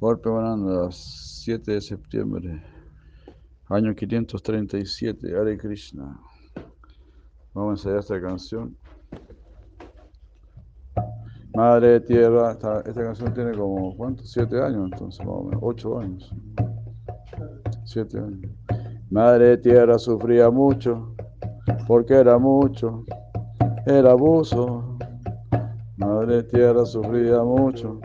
Golpe Bananda, 7 de septiembre, año 537, Hare Krishna. Vamos a ensayar esta canción. Madre Tierra, esta, canción tiene como, ¿cuántos? Siete años, entonces, más o menos, ocho años. Siete años. Madre Tierra sufría mucho, porque era mucho el abuso. Madre Tierra sufría mucho.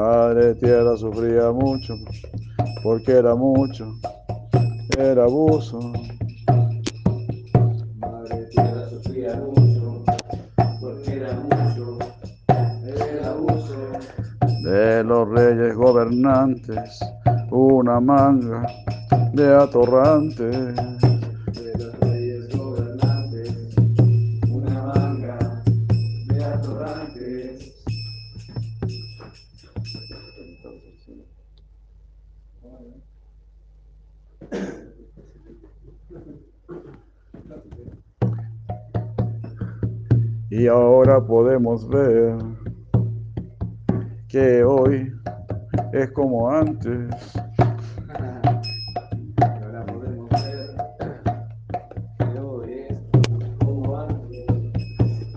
Madre Tierra sufría mucho, porque era mucho el abuso. Madre Tierra sufría mucho, porque era mucho el abuso de los reyes gobernantes, una manga de atorrantes. Y ahora podemos ver que hoy es como antes.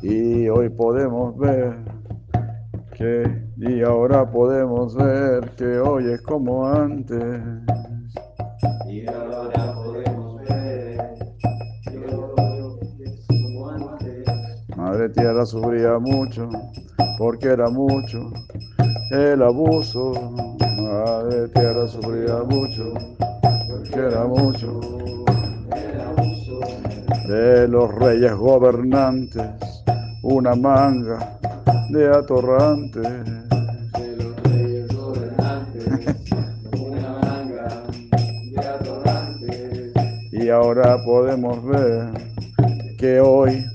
Y hoy podemos ver que, y ahora podemos ver que hoy es como antes. Y ahora Madre Tierra sufría mucho, porque era mucho el abuso. Madre Tierra sufría mucho, porque era mucho El abuso de los reyes gobernantes, una manga de atorrantes. de los reyes gobernantes, una manga de atorrantes. Y ahora podemos ver que hoy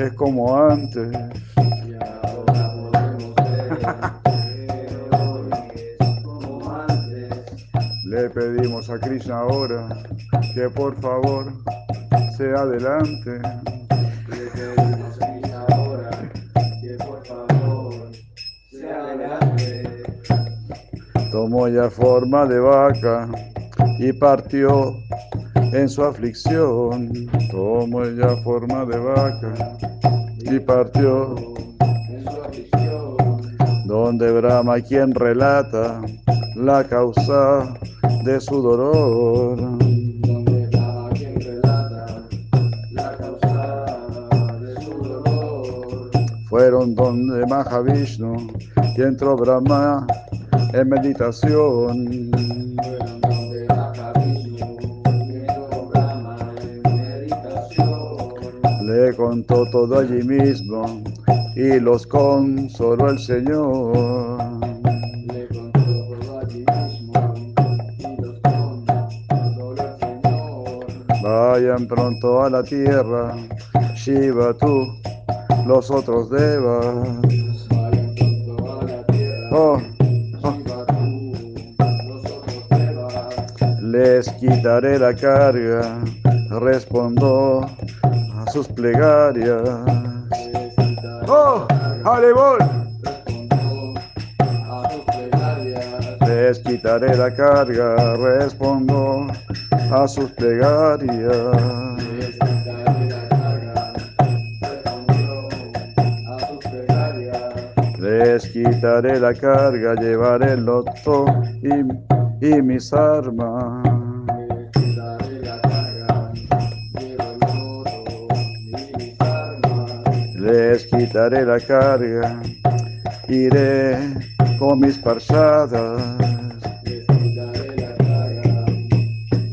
es como antes. Y ahora podemos ver que hoy es como antes. Le pedimos a Krishna ahora que por favor se adelante. Le pedimos a Krishna ahora que por favor sea adelante. Tomó ya forma de vaca y partió en su aflicción. Tomó ya forma de vaca y partió donde Brahma quien relata la causa de su dolor. Fueron donde Mahavishnu y entró Brahma en meditación. Le contó todo allí mismo y los consoló el Señor. Le contó todo allí mismo y los consoló el Señor. Vayan pronto a la tierra, Shiva tú, los otros devas. Vayan pronto a la tierra. Oh, oh, Shiva tú, los otros devas. les quitaré la carga, respondo sus plegarias. Oh, la carga. Haribol. Respondo a sus plegarias. Les quitaré la carga, respondo a sus plegarias. Les quitaré la carga, llevaré el loto y, y mis armas. Les quitaré la carga, iré con mis parchadas. Les quitaré la carga,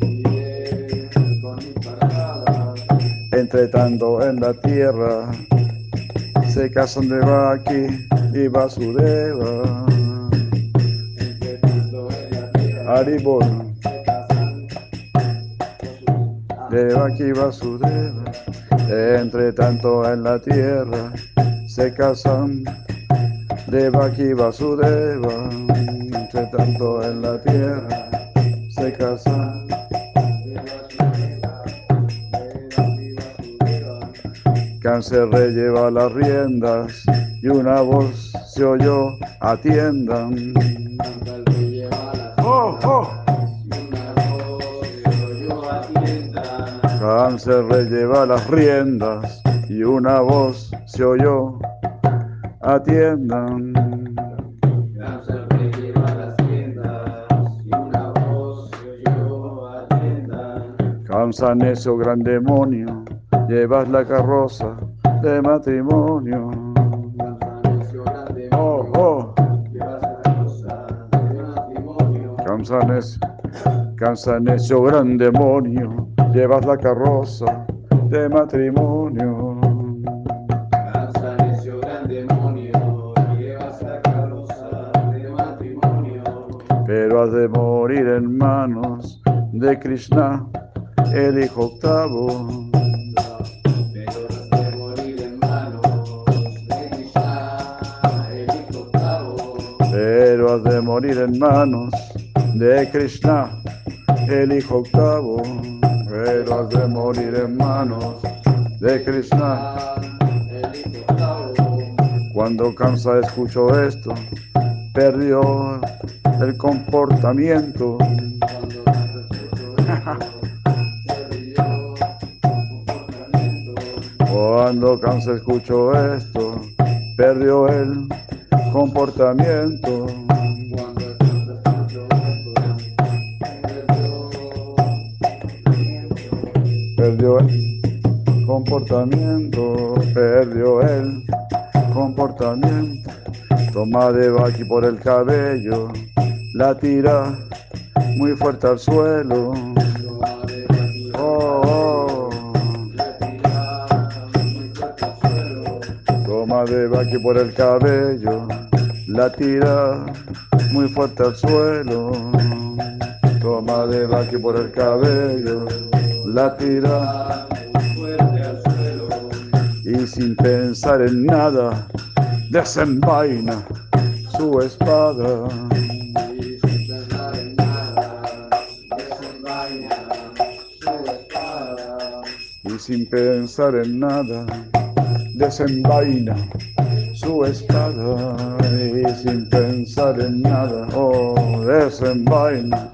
iré con mis paradas. Entre tanto en la tierra se casan de Baki y se casan de Baki Vasudeva. Entre tanto en la tierra se casan de Baki Vasudeva. Entre tanto en la tierra se casan. Cáncer lleva las riendas y una voz se oyó, atiendan. Oh, oh. Atiendan. Cáncer lleva las riendas y una voz se oyó, atiendan. Cáncer que lleva las tiendas y una voz se oyó atiendan. Cansa necio gran demonio, llevas la carroza de matrimonio. Cansancio grande Oh, oh. llevas la cosa de matrimonio. Cansa necio, cansa necio gran demonio, llevas la carroza de matrimonio. Cansancio gran demonio, llevas la carroza de matrimonio. Pero has de morir en manos de Krishna, el hijo octavo. Pero has de morir en manos de Krishna, el hijo octavo. De morir en manos de Krishna. Cuando Kamsa escuchó esto, perdió el comportamiento. Cuando Kamsa escuchó esto, perdió el comportamiento. Comportamiento, perdió el comportamiento. Toma de Baki por el cabello, la tira muy fuerte al suelo. Oh, oh. Toma de Baki por el cabello, la tira muy fuerte al suelo. Toma de Baki por el cabello, la tira sin pensar en nada desenvaina su espada. Y sin pensar en nada, desenvaina su espada. Y sin pensar en nada desenvaina su espada. Y sin pensar en nada, oh, desenvaina.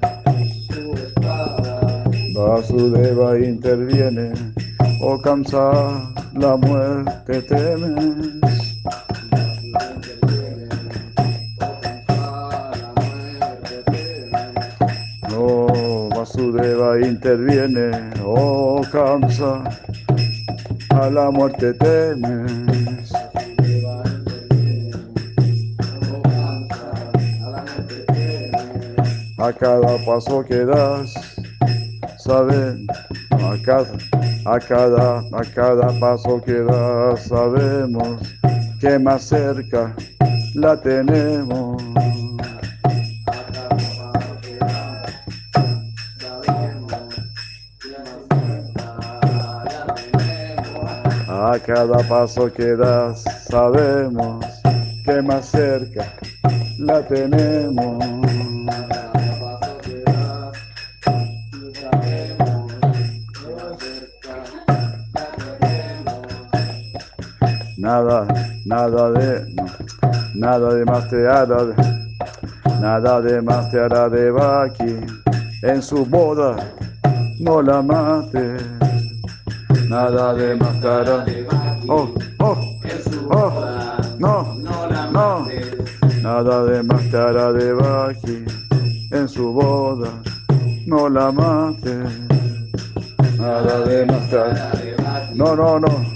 Su espada. Vasudeva interviene, oh Kamsa, la muerte temes. No, Vasudeva interviene, oh Kamsa, a la muerte temes. A cada paso que das, saben, a cada, a cada, a cada paso que das, sabemos que más cerca la tenemos. A cada paso que das, sabemos que más cerca la tenemos. Nada, nada de, nada de más te hará, nada de más te hará de Baki en su boda, no la mates. Nada de más te hará, oh, oh, oh, no, no, nada de más te hará de Baki en su boda, no la mates. Nada de más te hará, no, no, no.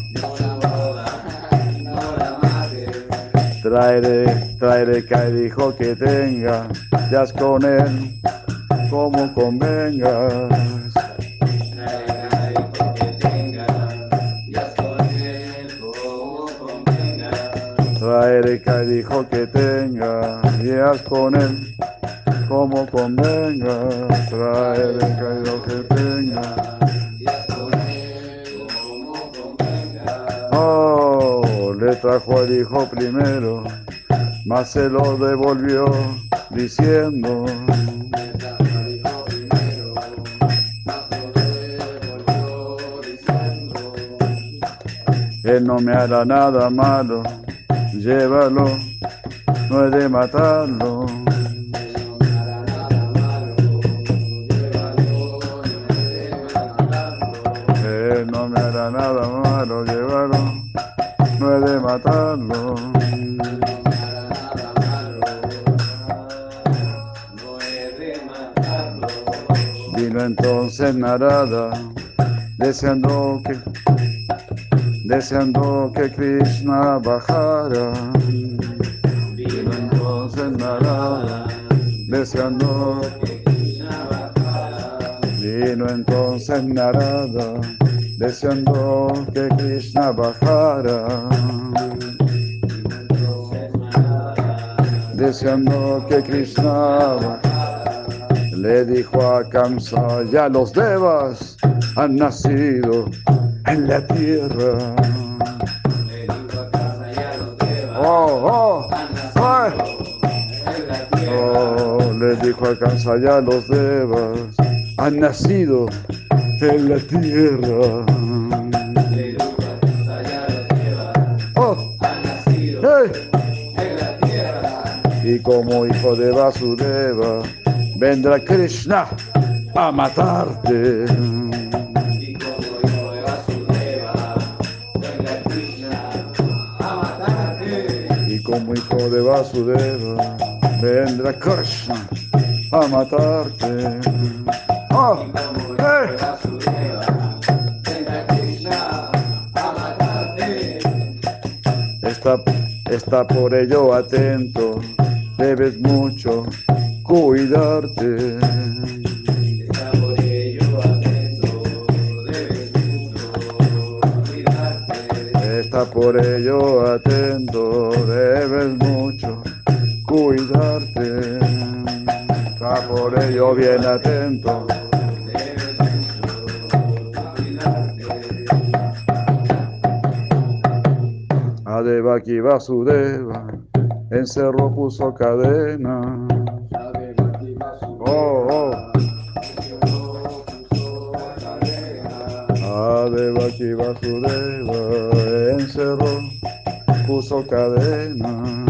Traeré, traeré dijo que tenga, ya con él, como convengas. Traeré dijo que tenga, ya con él, como convengas. Traeré dijo que tenga. Oh, le trajo al hijo primero, mas se lo devolvió diciendo. Él no me hará nada malo, llévalo, no he de matarlo. Él no me hará nada malo, llévalo, no he de matarlo. Vino entonces Narada, deseando que deseando que Krishna bajara. Vino entonces Narada, deseando que Krishna bajara. Vino entonces Narada, deseando que Krishna bajara. Deseando que Krishna bajara. Le dijo a Kamsa, ya los devas han nacido en la tierra. Oh, oh, oh, le dijo a Kamsa, ya los devas han nacido en la tierra. Oh, hey. Y como hijo de Vasudeva, vendrá Krishna a matarte. Y como hijo de Vasudeva, vendrá Krishna a matarte. Oh, Está, está por ello atento, debes mucho cuidarte. Está por ello atento, debes mucho cuidarte. Está por ello atento, debes mucho cuidarte. Está por ello bien atento. Devaki Vasudeva encerró, puso cadena. Oh, oh. Devaki Vasudeva Vasudeva, encerró, puso cadena.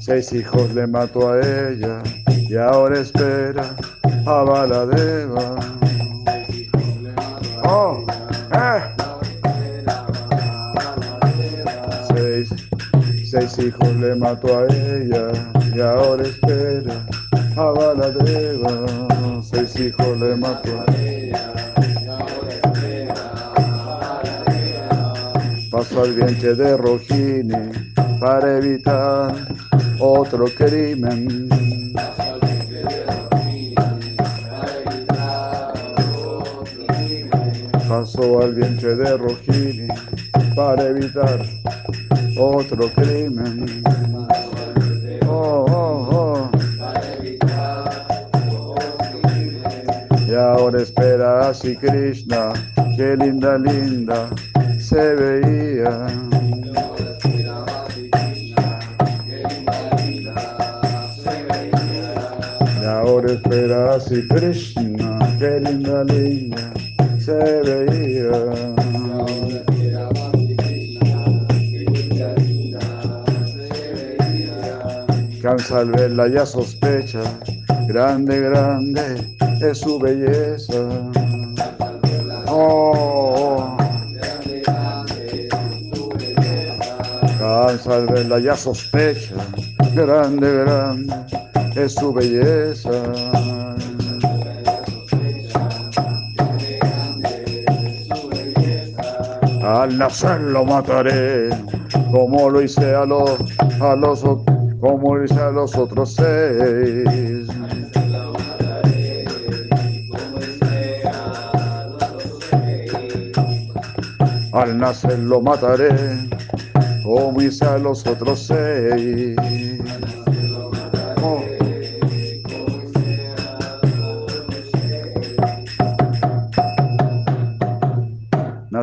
Seis hijos le mató a ella y ahora espera a Baladeva. Oh, eh. Seis, seis hijos le mató a ella y ahora espera a Baladeva. Seis hijos le mató a Pasó al vientre de Rojini para evitar otro crimen. Pasó al vientre de Rojini para evitar otro crimen. Oh, oh, oh. Y ahora espera así Krishna, qué linda, linda se veía. Y ahora espera así Krishna, qué linda, linda se veía. Cansa al verla ya sospecha, grande, grande es su belleza. Oh, cansa al verla ya sospecha, grande, grande es su belleza. Al nacer lo mataré, como lo hice a los, a los, como lo hice a los otros seis. Al nacer lo mataré, como hice a los otros seis.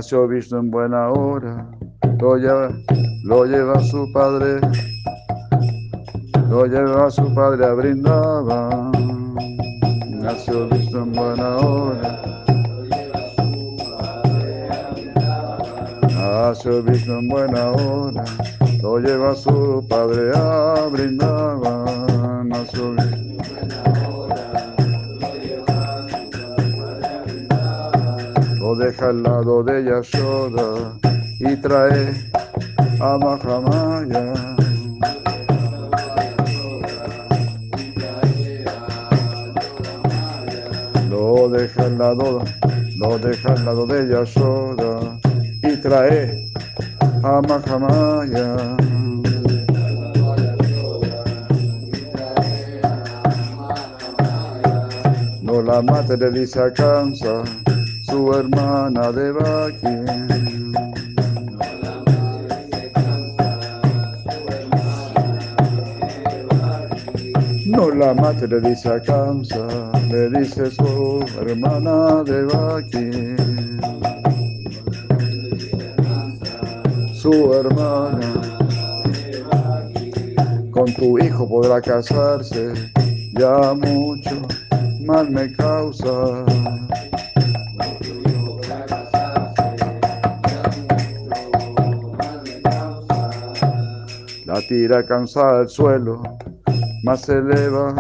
Nació Vishnu en buena hora, lo lleva, lo lleva su padre, lo lleva su padre a brindaba. Nació Vishnu en buena hora. Nació Vishnu en buena hora, lo lleva su padre a brindaba. Nació Vishnu deja al lado de Yashoda y trae a Mahamaya. Lo deja al lado, lo deja al lado de Yashoda y trae a Mahamaya. No la mate, le dice a Kamsa, su hermana de Baki. No la mate, le dice a Kamsa, le dice su hermana de Baki. Su hermana, con tu hijo podrá casarse, ya mucho mal me causa. Tira cansada al suelo, más se eleva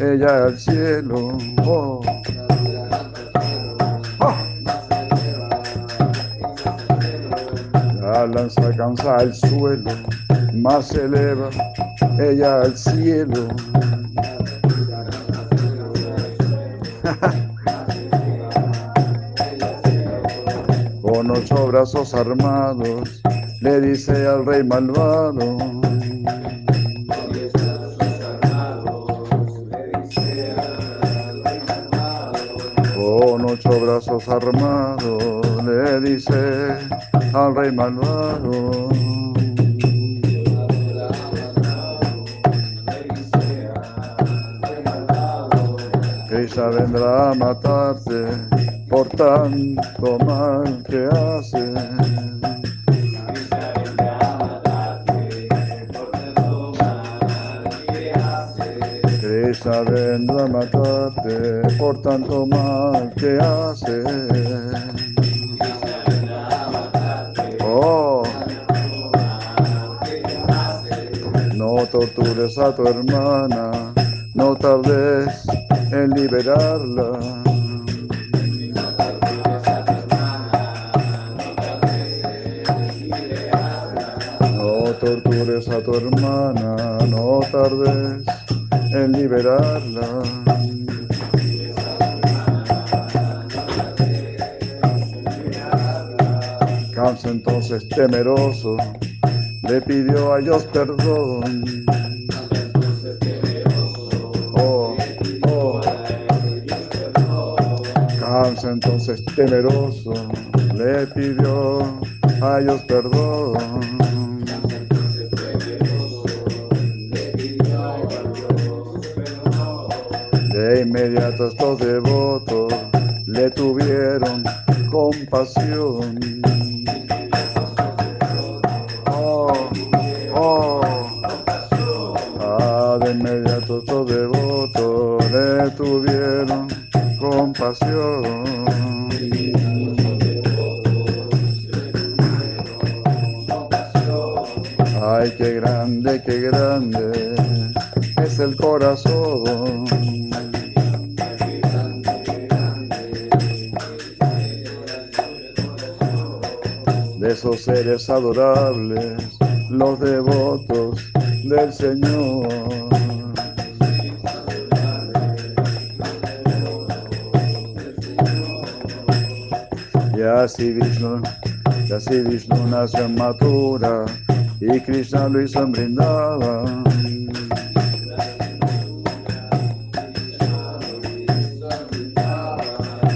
ella al cielo. Oh. La lanza cansada al suelo, más se eleva ella al cielo. Con ocho brazos armados, le dice al rey malvado. Armados, le dice al rey malvado. Ella vendrá a matarte por tanto mal que haces. Vendrá a matarte por tanto mal que haces. Oh, no tortures a tu hermana, no tardes en liberarla. No tortures a tu hermana, no tardes en liberarla. Kamsa entonces temeroso le pidió a Dios perdón. Oh, oh. Kamsa entonces temeroso le pidió a Dios perdón. Inmediato estos devotos le tuvieron compasión. Los devotos del Señor. Y así Vishnu, y así Vishnu nació en Mathura y Krishna lo hizo en Vrindavan.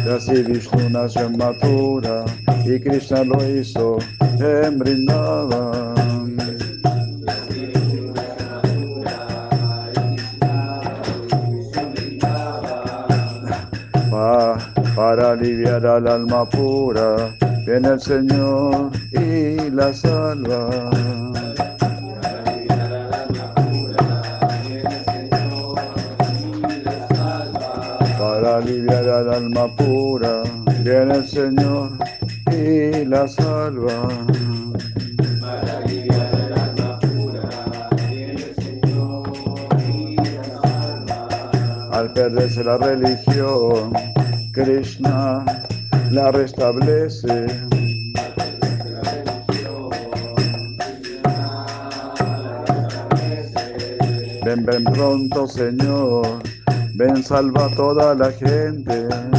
Y así Vishnu nació en Mathura y Krishna lo hizo en Vrindavan. Pa- para aliviar al alma pura, viene el Señor y la salva. Para aliviar al alma pura, viene el Señor y la salva. Para aliviar el alma pura, viene el Señor y la salva. Al perderse la religión, Krishna la restablece. Ven, ven pronto, Señor, ven, salva a toda la gente.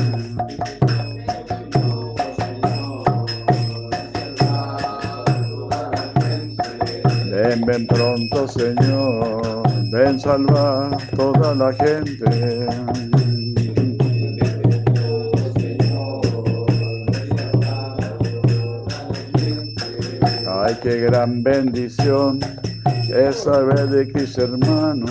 Ven, pronto, Señor, ven, salva toda la gente. Ay, qué gran bendición es saber de Cristo hermano.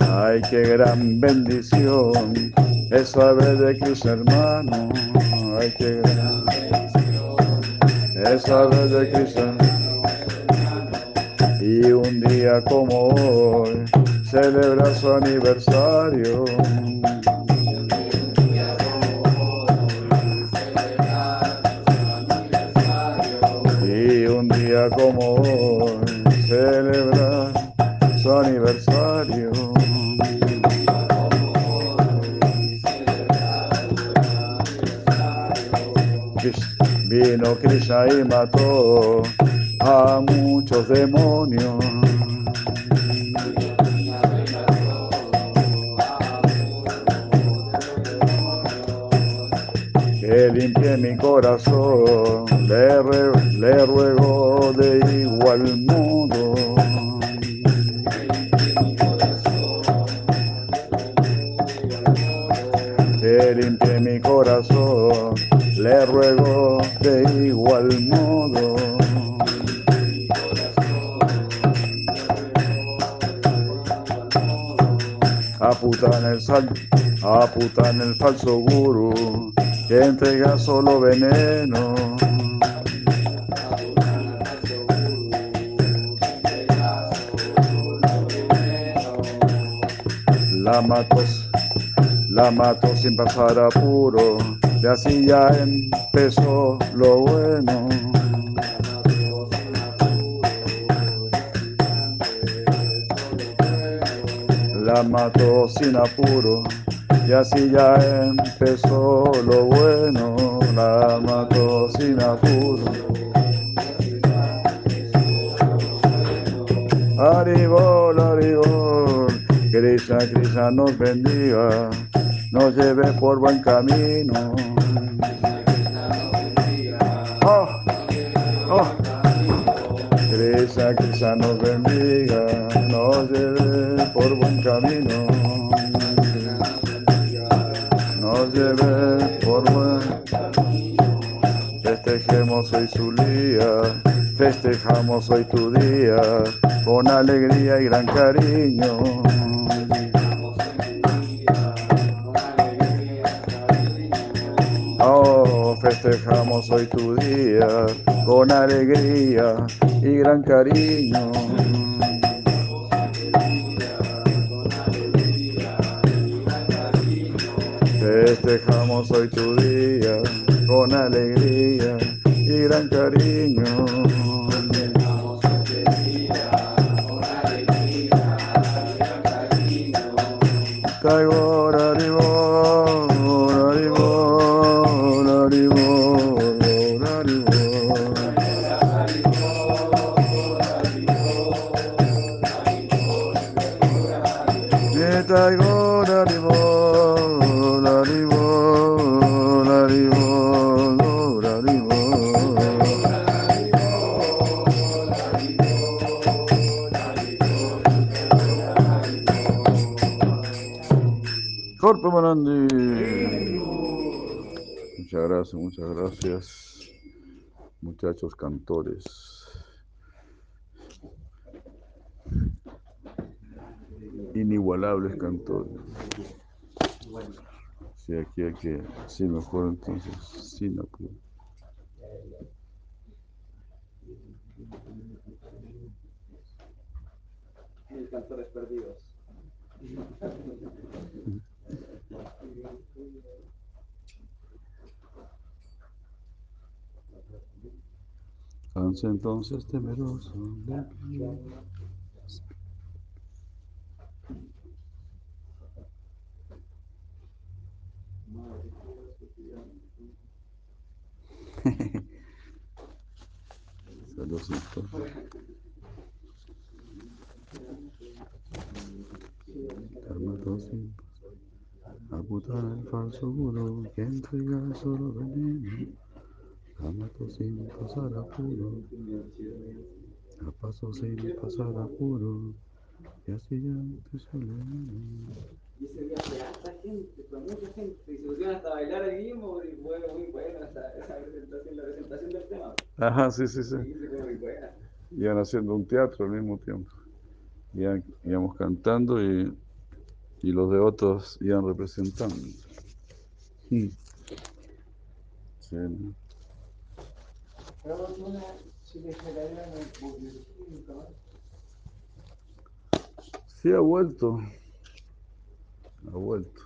Ay, qué gran bendición es saber de Cristo hermano. Ay, qué gran es saber de Cristo Y un día como hoy celebra su aniversario. Krishna y mató a muchos demonios. Que limpie mi corazón, le, le ruego de igual modo. Sal, aputan el falso guru, que entrega solo veneno. La mato, la mato sin pasar apuro, y así ya empezó lo bueno. La mató sin apuro, y así ya empezó lo bueno. La mató sin apuro. Haribol, Haribol, Krishna, Krishna nos bendiga, nos lleve por buen camino. Oh, oh. Krishna, Krishna nos bendiga, nos lleve por buen camino. Nos lleve por buen Festejemos hoy su día, festejamos hoy tu día, con alegría y gran cariño. Festejamos hoy tu día, con alegría y gran cariño. Festejamos hoy tu día con alegría y gran cariño. Tagor, Muchas gracias, muchas gracias. Muchachos cantores. Inigualables cantores. Sí, aquí hay que, sí, mejor entonces, sin apuro. Cantores perdidos. Canse entonces temeroso de Saludcito. Karmatosin. Aputar el falso gurú que entrega solo veneno. Amato sin pasar apuro. A paso sin pasar apuro. Y así ya te solo. Y ese día fue harta gente, fue mucha gente. Y se pusieron hasta a bailar ahí mismo. Y fue muy buena esa, esa presentación, la presentación del tema. Ajá, sí, sí, sí. Sí, fue muy buena. Iban haciendo un teatro al mismo tiempo. Iban- íbamos cantando y, y los devotos iban representando. Mm. Sí, ¿no? Pero una, si le generaron el público, Sí, ha vuelto. Ha vuelto.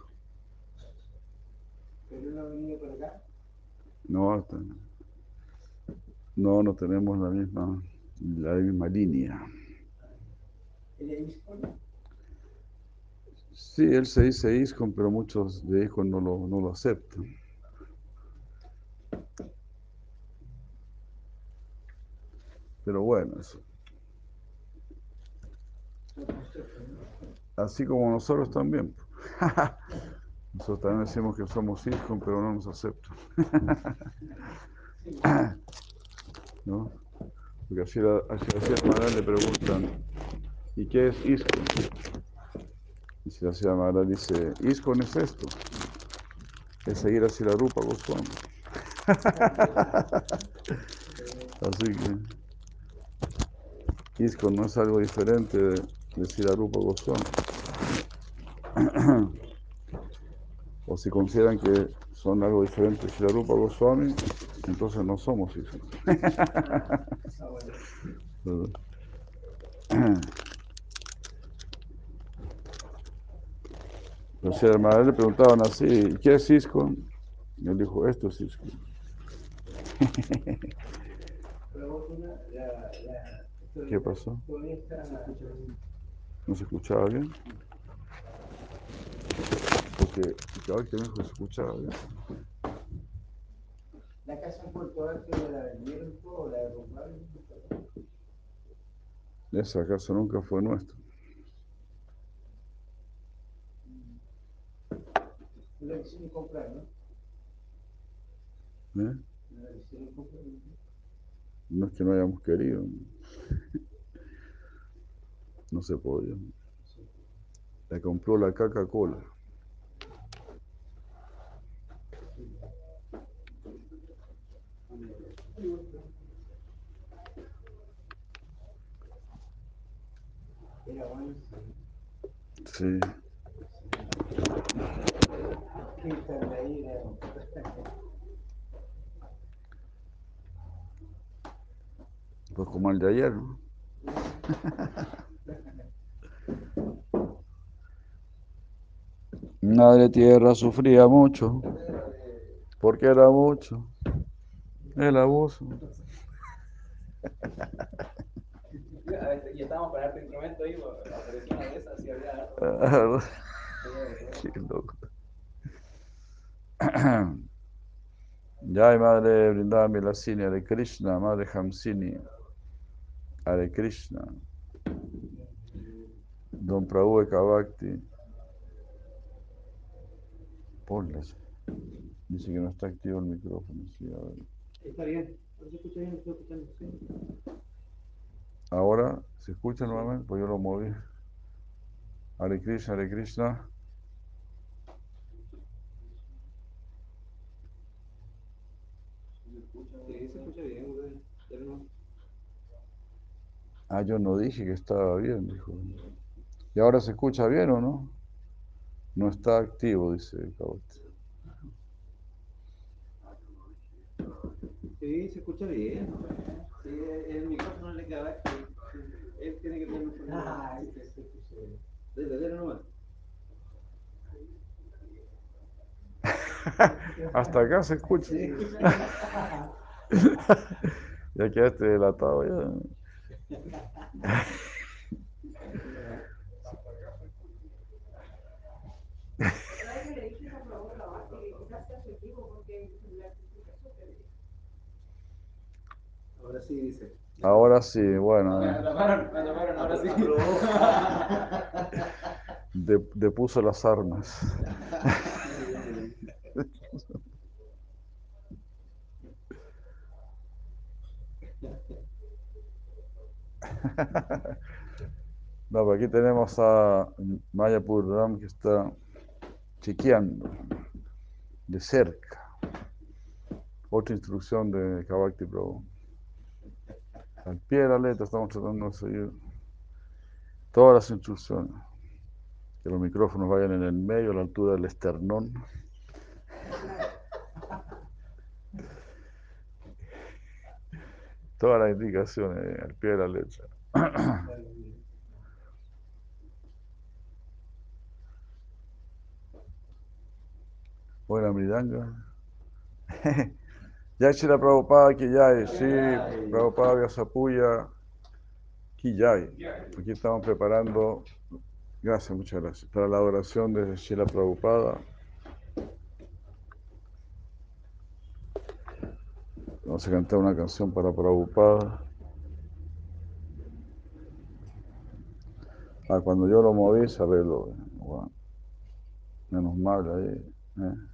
pero no venía por acá. No, no, no tenemos la misma, la misma línea. Dispone. Sí, él se dice ISCON, pero muchos de ISCON no lo, no lo aceptan. Pero bueno, eso. Así como nosotros también. Nosotros también decimos que somos ISCON, pero no nos aceptan. ¿No? Porque así, a le preguntan, ¿y qué es ISCON? Y si la Maharaj dice, ISCON es esto, es seguir así la rupa Goswami. Así que ISCON no es algo diferente de, de Sila Rupa Goswami. O si consideran que son algo diferente de Sila Rupa Goswami, entonces no somos ISCON. Pero si le preguntaban así, ¿qué es ISCON? Y él dijo, esto es ISCON. ¿Qué pasó? ¿No se escuchaba bien? Porque cada que me se escuchaba bien. La casa en Puerto Alto la vendieron todo, la derrumbaron. Esa casa nunca fue nuestra. La quisieron comprar, ¿no? ¿eh? La quisieron comprar. No es que no hayamos querido. No se podía. La compró la Coca-Cola. Sí. ¿Qué tal de ahí? Era... Pues como el de ayer, ¿no? Madre Tierra sufría mucho. Porque era mucho. El abuso. Y estábamos con harto instrumento ahí, apareció una de esas y había. Qué loco. Jai Madre Brindami Lasini, Hare Krishna, Madre Hamsini, Hare Krishna, Don Prabhu Eka Bhakti. Ponlas. Dice que no está activo el micrófono. sí, a ver. Está bien. Ahora, ¿se escucha nuevamente? Pues yo lo moví. Hare Krishna, Hare Krishna. Ah, yo no dije que estaba bien, dijo. ¿Y ahora se escucha bien o no? No está activo, dice el Cabote. Sí, se escucha bien. Sí, el micrófono le queda. Él tiene que tener un Ah, se escucha bien. Dele, dele nomás. Hasta acá se escucha. ya quedaste delatado ya. Ahora sí dice. Ahora sí, bueno. Me eh, atraparon, me atraparon, ahora sí. de- depuso las armas. No, pero aquí tenemos a Maya Purram que está chequeando de cerca. Otra instrucción de Kavakti Prabhu. Al pie de la letra estamos tratando de seguir todas las instrucciones. Que los micrófonos vayan en el medio, a la altura del esternón. Todas las indicaciones al pie de la letra. Buena Mridanga. Ya Shila Prabhupada ya sí, Prabhupada Vyasapuya ya Aquí estamos preparando, gracias, muchas gracias, para la oración de Shila Prabhupada. Vamos a cantar una canción para Prabhupada. Ah, cuando yo lo moví se arregló. Bueno, menos mal ahí. ¿eh?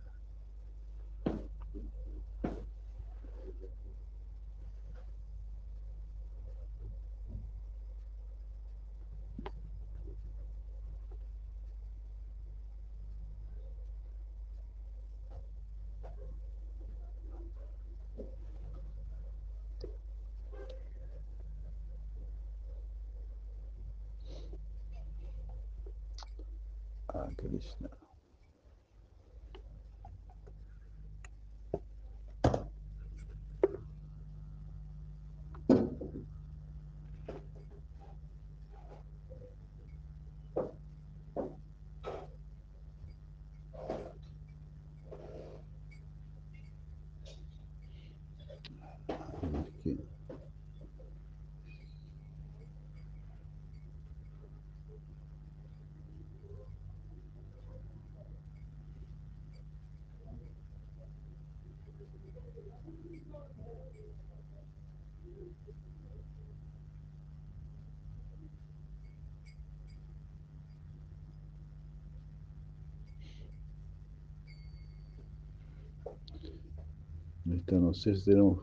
Esta no sé si tenemos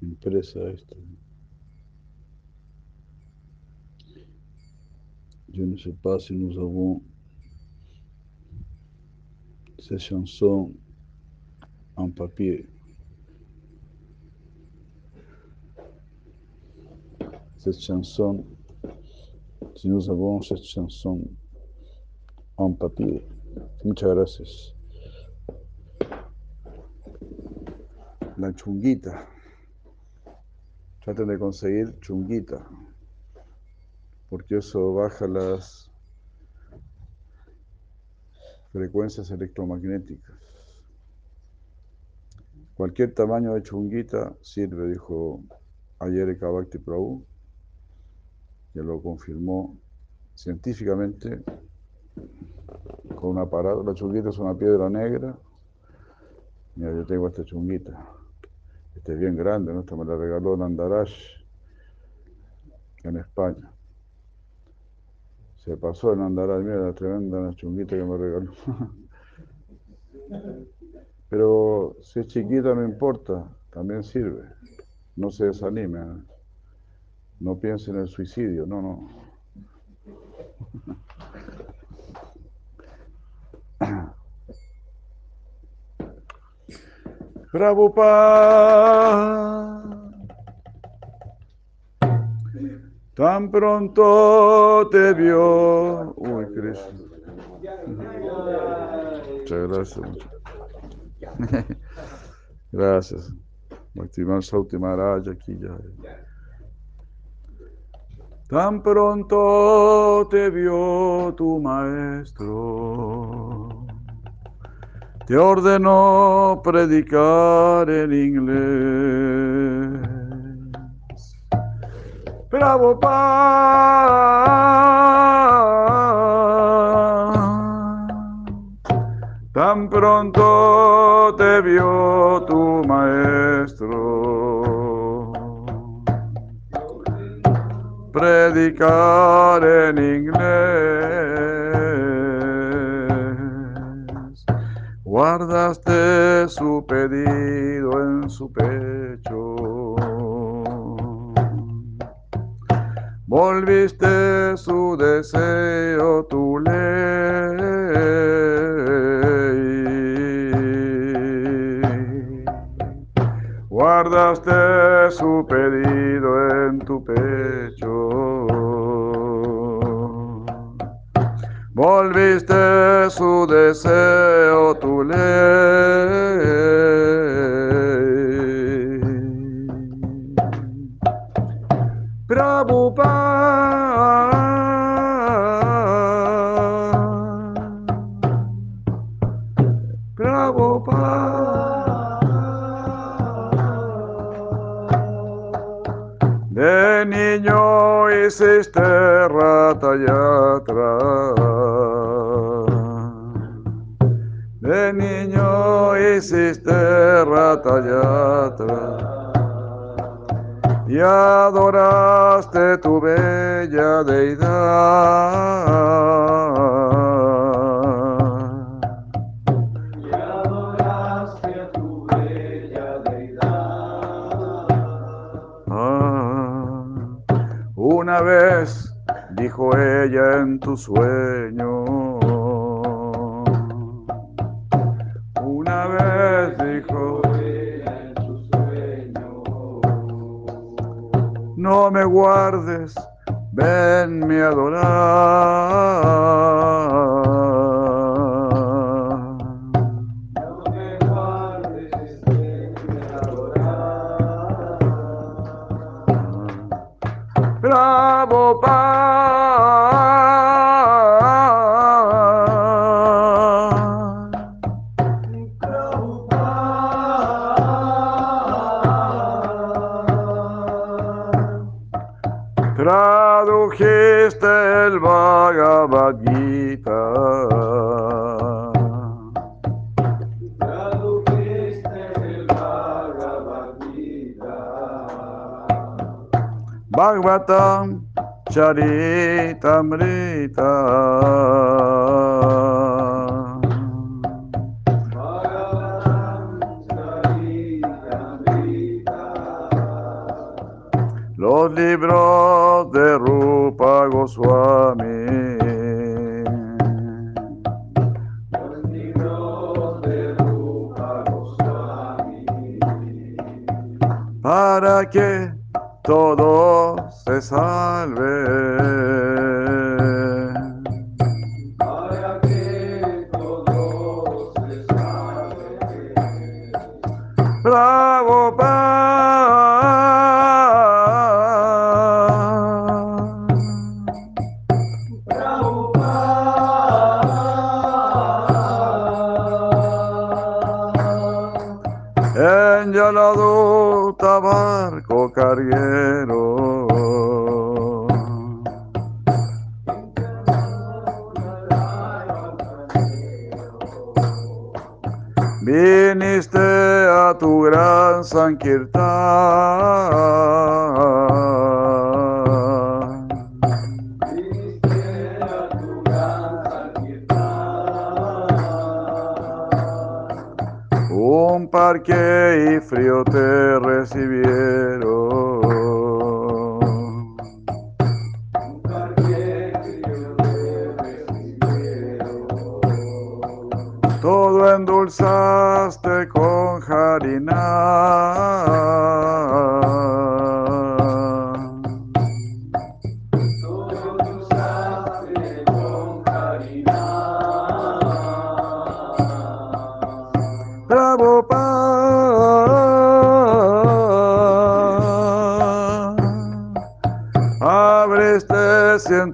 impresa esto. Je ne sais pas si nous avons ces chansons en papier. Cette chanson, si nous avons cette chanson en papier. Muchas gracias. La chunguita. Traten de conseguir chunguita. Porque eso baja las frecuencias electromagnéticas. Cualquier tamaño de chunguita sirve, dijo ayer Kavakti Prabhu, que lo confirmó científicamente con un aparato. La chunguita es una piedra negra. Mira, yo tengo esta chunguita. Este es bien grande, ¿no? Esta me la regaló Nandarash en España. Se pasó en Nandarash, mira la tremenda chunguita que me regaló. Pero si es chiquita no importa, también sirve. No se desanime. ¿eh? No piense en el suicidio, no, no. Prabhupada, tan pronto te vio. Uy. Muchas gracias. Gracias. Bhaktivan Sauti Maharaj aquí ya. Tan pronto te vio tu maestro te ordenó predicar en inglés. Prabhupada, tan pronto te vio tu maestro predicar en inglés. Guardaste su pedido en su pecho. Volviste su deseo, tu ley. Guardaste su pedido en tu pecho. Volviste su deseo, Prabhupada. Prabhupada. De niño hiciste rata yatra. Niño hiciste rata yatra y adoraste tu bella deidad. Y adoraste tu bella deidad. Una vez dijo ella en tu sueño. Guardes, venme a adorar. Bhagavatam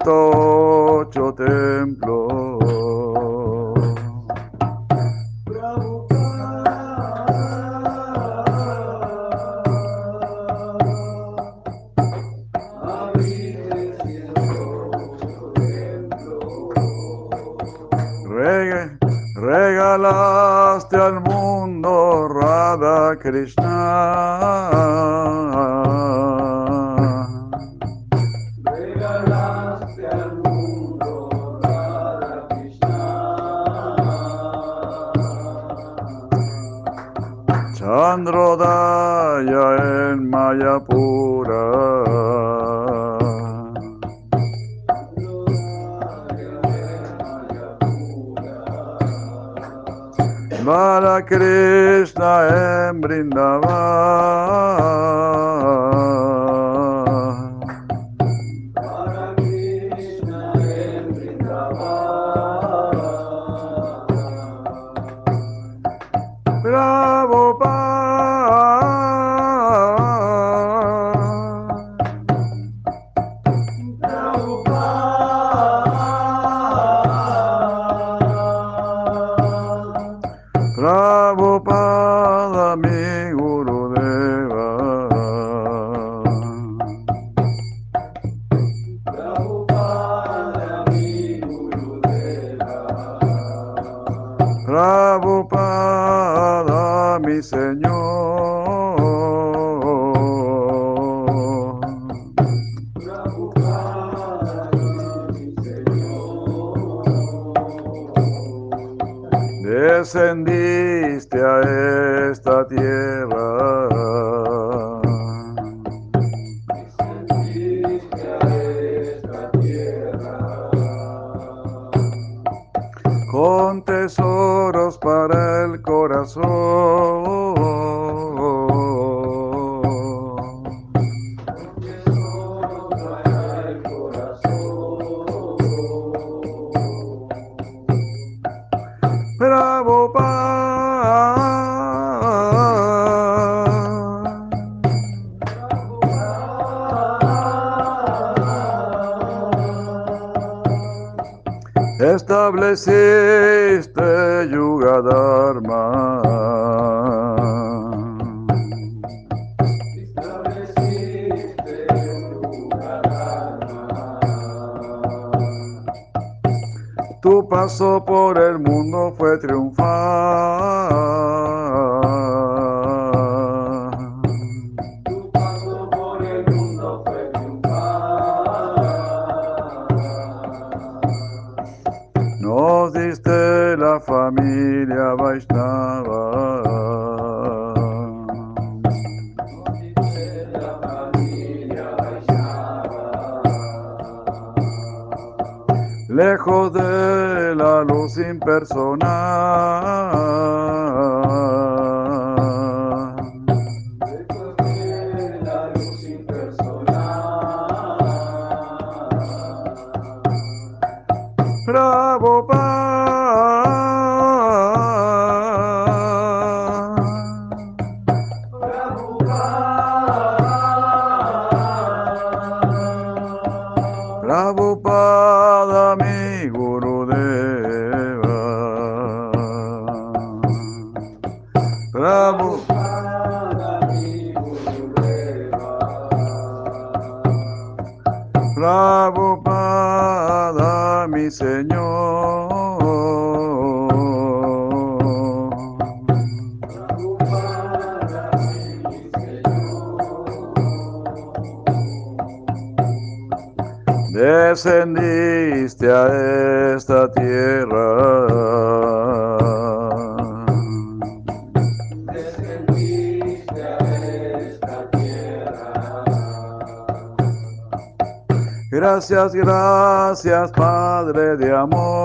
Abriste Tu paso por el mundo fue triunfal. personal. Gracias, Padre de amor.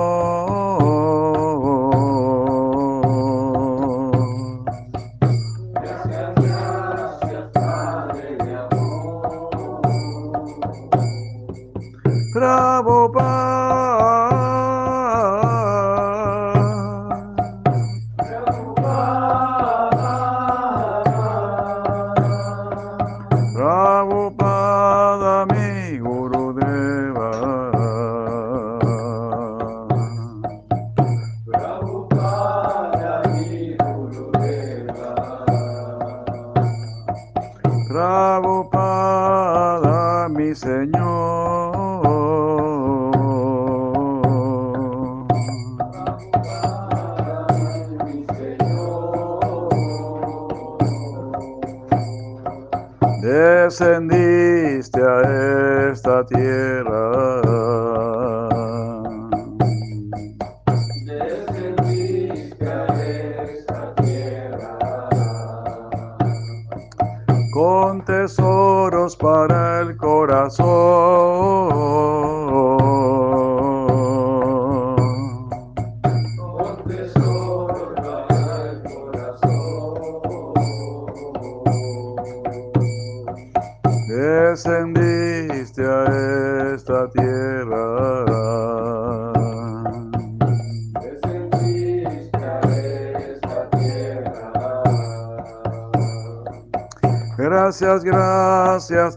Para gracias,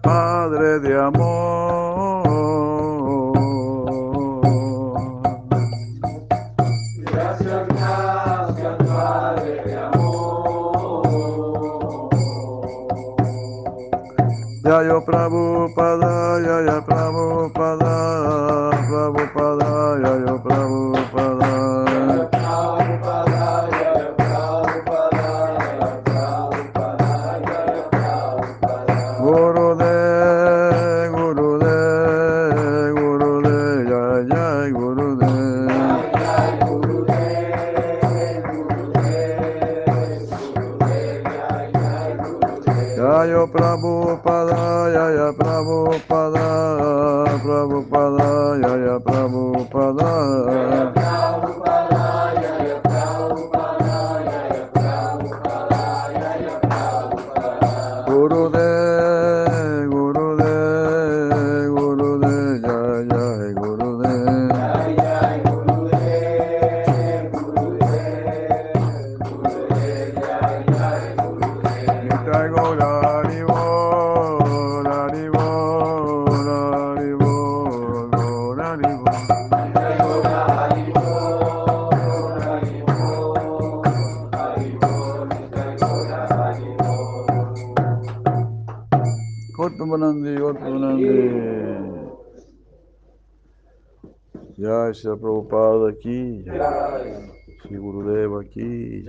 Shri Prabhupada aquí, Shri Gurudeva aquí.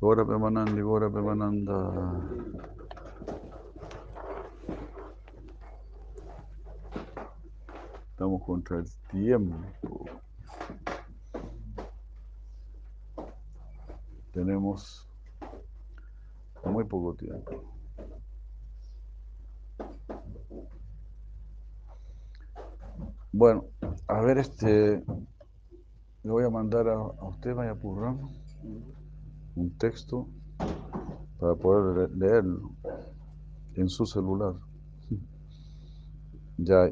Gora Premanandi, Gora Premananda. Estamos contra el tiempo. Tenemos muy poco tiempo. Bueno, a ver, este, le voy a mandar a, a usted, Maya Purram, un texto para poder le- leerlo en su celular. Ya.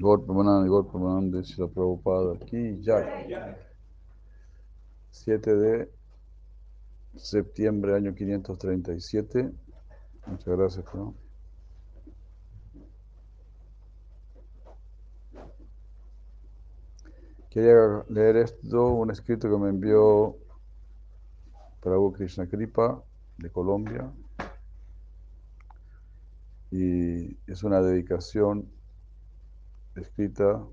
Golpe Mananda, golpe Mananda, la Prabhupada, aquí, ya. 7 de septiembre, año 537. Muchas gracias, ¿no? Quería leer esto, un escrito que me envió Prabhu Krishna Kripa de Colombia. Y es una dedicación escrita,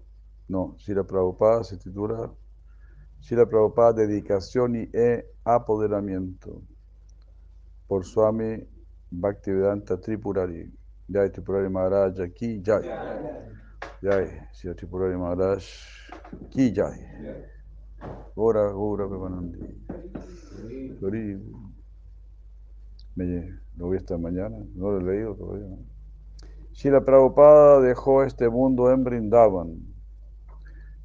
no, Shira Prabhupada se titula Shira Prabhupada, dedicación y e apoderamiento por Swami Bhaktivedanta Tripurari. Jai Tripurari Maharaj aquí, Jai. Jai, Shira Tripurari Maharaj Ki Jai. Gora, Gora, Pemanandi. Gori. Me lo vi esta mañana, no lo he leído todavía. Shila Prabhupada dejó este mundo en Brindavan,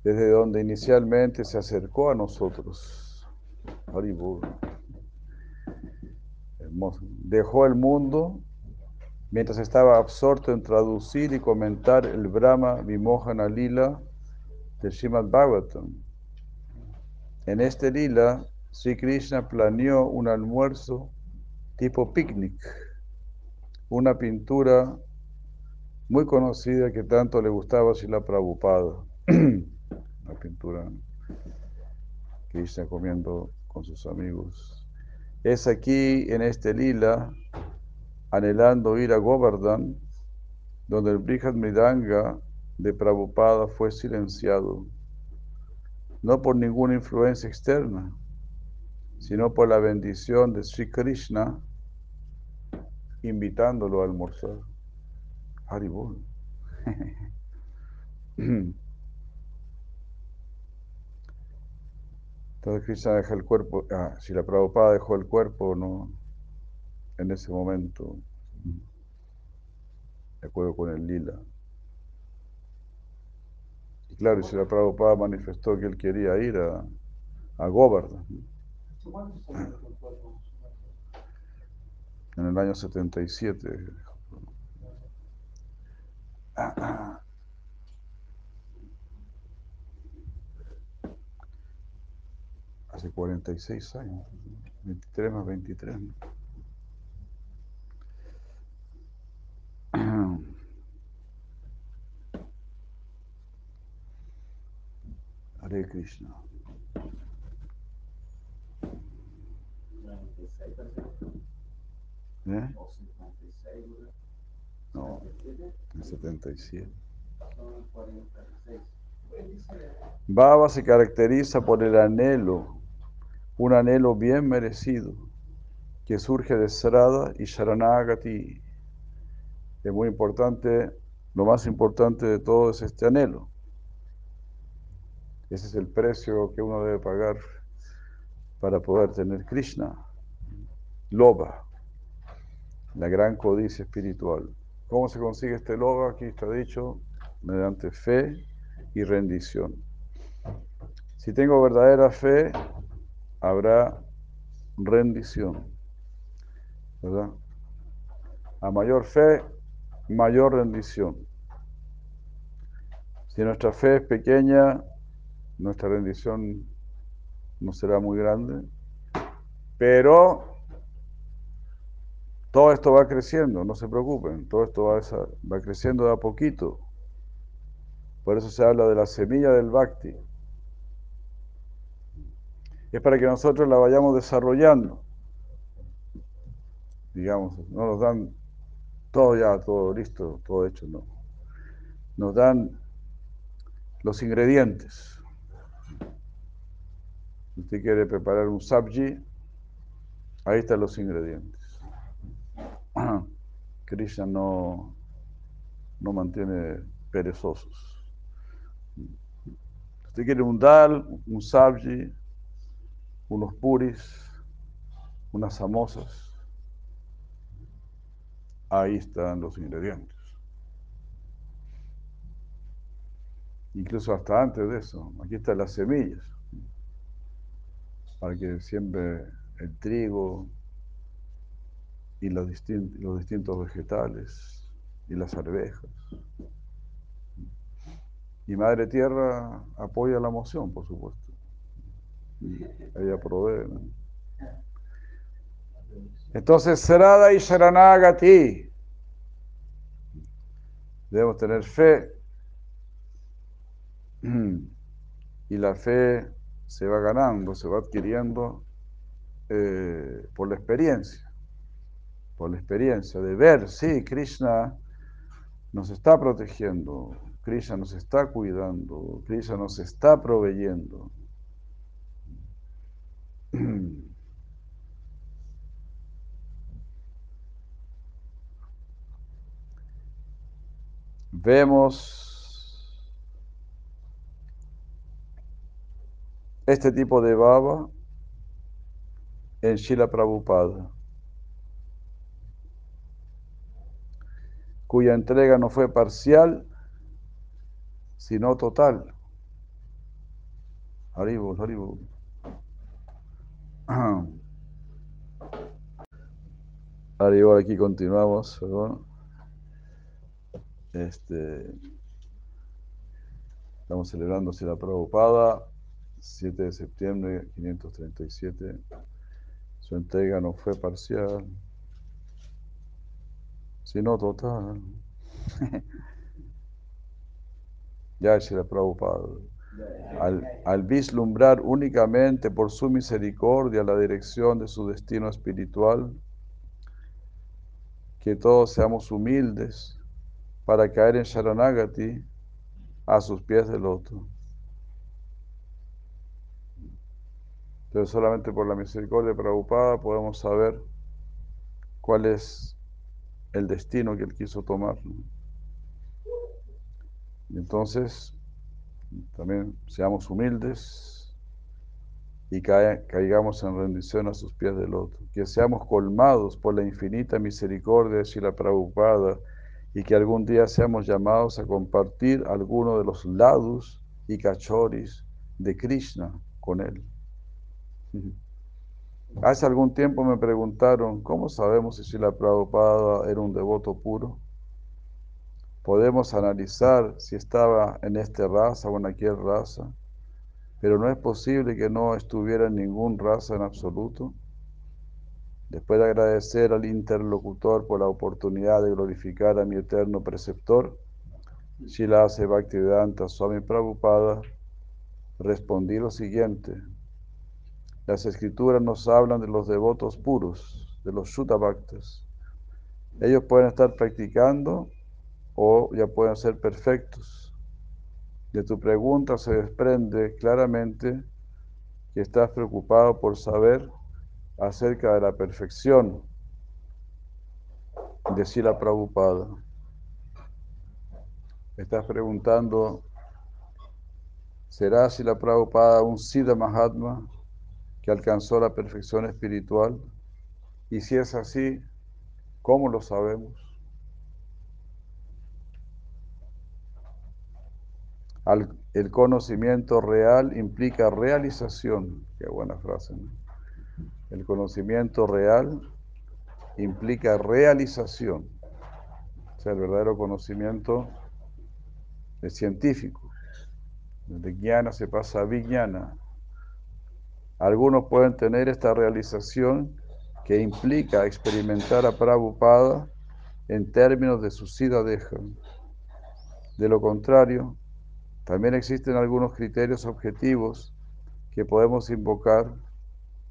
desde donde inicialmente se acercó a nosotros. Haribol. Hermoso. Dejó el mundo mientras estaba absorto en traducir y comentar el Brahma Vimohana Lila del Srimad Bhagavatam. En este lila, Sri Krishna planeó un almuerzo tipo picnic, una pintura muy conocida que tanto le gustaba a Srila Prabhupada, una pintura Krishna comiendo con sus amigos. Es aquí, en este lila, anhelando ir a Govardhan, donde el Brihad Mridanga de Prabhupada fue silenciado, no por ninguna influencia externa, sino por la bendición de Sri Krishna invitándolo a almorzar. Haribol. Entonces Krishna deja el cuerpo, ah, si la Prabhupada dejó el cuerpo, no, en ese momento, de acuerdo con el lila. Y claro, si la Prabhupada manifestó que él quería ir a, a. En el año 77. Hace 46 años. 23 más 23. Hare Krishna. ¿Eh? No, en 77. Baba se caracteriza por el anhelo, un anhelo bien merecido, que surge de Srada y Sharanagati. Es muy importante, lo más importante de todo es este anhelo. Ese es el precio que uno debe pagar para poder tener Krishna. Loba, la gran codicia espiritual. ¿Cómo se consigue este loba? Aquí está dicho, mediante fe y rendición. Si tengo verdadera fe, habrá rendición. ¿Verdad? A mayor fe, mayor rendición. Si nuestra fe es pequeña, nuestra rendición no será muy grande, pero todo esto va creciendo, no se preocupen, todo esto va, va creciendo de a poquito. Por eso se habla de la semilla del bhakti. Es para que nosotros la vayamos desarrollando. Digamos, no nos dan todo ya, todo listo, todo hecho, no. Nos dan los ingredientes. Si usted quiere preparar un sabji, ahí están los ingredientes. Krishna no, no mantiene perezosos. Si usted quiere un dal, un sabji, unos puris, unas samosas, ahí están los ingredientes. Incluso hasta antes de eso, aquí están las semillas para que siempre el trigo y los, distintos vegetales y las arvejas. Y Madre Tierra apoya la moción, por supuesto. ella provee. Entonces, Serada y Sharanagati. Debemos tener fe. Y la fe se va ganando, se va adquiriendo eh, por la experiencia, por la experiencia de ver, sí, Krishna nos está protegiendo, Krishna nos está cuidando, Krishna nos está proveyendo. Vemos este tipo de baba en Shila Prabhupada, cuya entrega no fue parcial, sino total. Haribol, Haribol. Haribol, aquí continuamos. Este, estamos celebrando Shila Prabhupada 7 de septiembre 537. Su entrega no fue parcial, sino total. ya se le preocupado. Al, al vislumbrar únicamente por su misericordia la dirección de su destino espiritual, que todos seamos humildes para caer en Sharanagati a sus pies del otro. Entonces solamente por la misericordia Prabhupada podemos saber cuál es el destino que él quiso tomar. Y entonces también seamos humildes y caigamos en rendición a sus pies del otro. Que seamos colmados por la infinita misericordia de la Prabhupada y que algún día seamos llamados a compartir alguno de los lados y cachoris de Krishna con él. Hace algún tiempo me preguntaron, ¿cómo sabemos si la Prabhupada era un devoto puro? Podemos analizar si estaba en esta raza o en aquella raza, pero no es posible que no estuviera en ningún raza en absoluto. Después de agradecer al interlocutor por la oportunidad de glorificar a mi eterno preceptor, Shila Bhaktivedanta Swami Prabhupada, respondí lo siguiente. Las escrituras nos hablan de los devotos puros, de los Bhaktas. Ellos pueden estar practicando o ya pueden ser perfectos. De tu pregunta se desprende claramente que estás preocupado por saber acerca de la perfección de Sila Prabhupada. Estás preguntando, ¿será Sila Prabhupada un Siddha Mahatma que alcanzó la perfección espiritual? Y si es así, ¿cómo lo sabemos? el conocimiento real implica realización. Qué buena frase. El conocimiento real implica realización. O sea, el verdadero conocimiento es científico. De guiana se pasa a vijnana. Algunos pueden tener esta realización que implica experimentar a Prabhupada en términos de su sida deja. De lo contrario, también existen algunos criterios objetivos que podemos invocar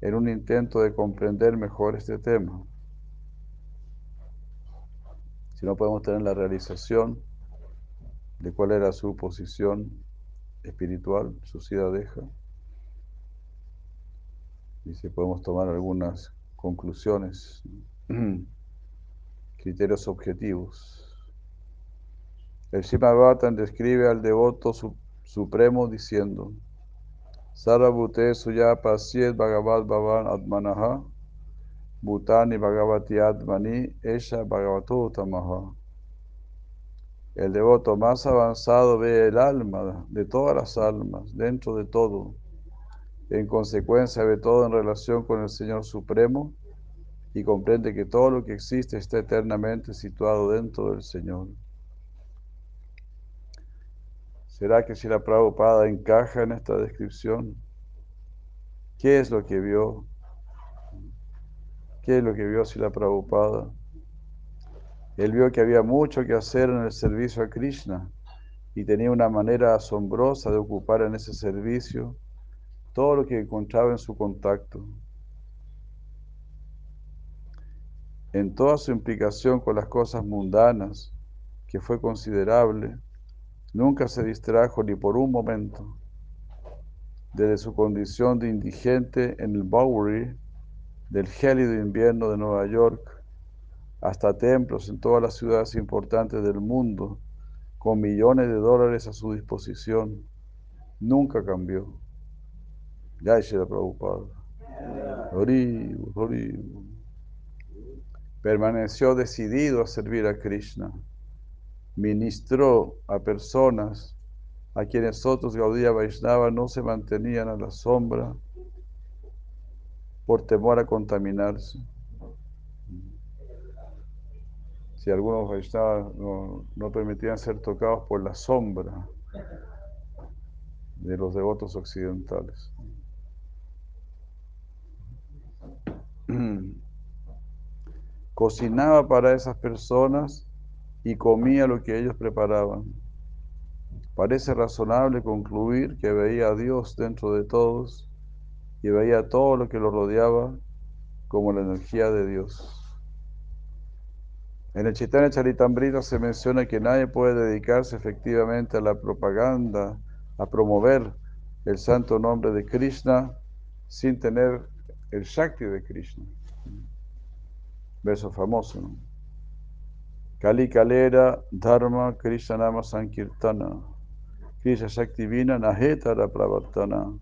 en un intento de comprender mejor este tema. Si no podemos tener la realización de cuál era su posición espiritual, su deja, y si podemos tomar algunas conclusiones, criterios objetivos. El Shimabhatan describe al devoto supremo diciendo, Sarabhute suya pasyet bhagavad bhavan atmanaha, bhutani bhagavati atmani, esha bhagavato tamaha. El devoto más avanzado ve el alma de todas las almas, dentro de todo. En consecuencia ve todo en relación con el Señor Supremo y comprende que todo lo que existe está eternamente situado dentro del Señor. ¿Será que si la Prabhupada encaja en esta descripción? ¿Qué es lo que vio? ¿Qué es lo que vio si la Prabhupada? Él vio que había mucho que hacer en el servicio a Krishna y tenía una manera asombrosa de ocupar en ese servicio todo lo que encontraba en su contacto. En toda su implicación con las cosas mundanas, que fue considerable, Nunca se distrajo ni por un momento. Desde su condición de indigente en el Bowery del gélido invierno de Nueva York hasta templos en todas las ciudades importantes del mundo, con millones de dólares a su disposición, nunca cambió. Ya la Prabhupada. Permaneció decidido a servir a Krishna ministró a personas a quienes otros Gaudía Vaishnava no se mantenían a la sombra por temor a contaminarse. Si algunos Vaishnavas no, no permitían ser tocados por la sombra de los devotos occidentales. Cocinaba para esas personas y comía lo que ellos preparaban. Parece razonable concluir que veía a Dios dentro de todos y veía todo lo que lo rodeaba como la energía de Dios. En el Chaitanya Charitamrita se menciona que nadie puede dedicarse efectivamente a la propaganda, a promover el santo nombre de Krishna, sin tener el Shakti de Krishna. Verso famoso. Kali Kalera Dharma Krishna Nama Sankirtana. Krishna Shakti Vina Nahetara Pravartana.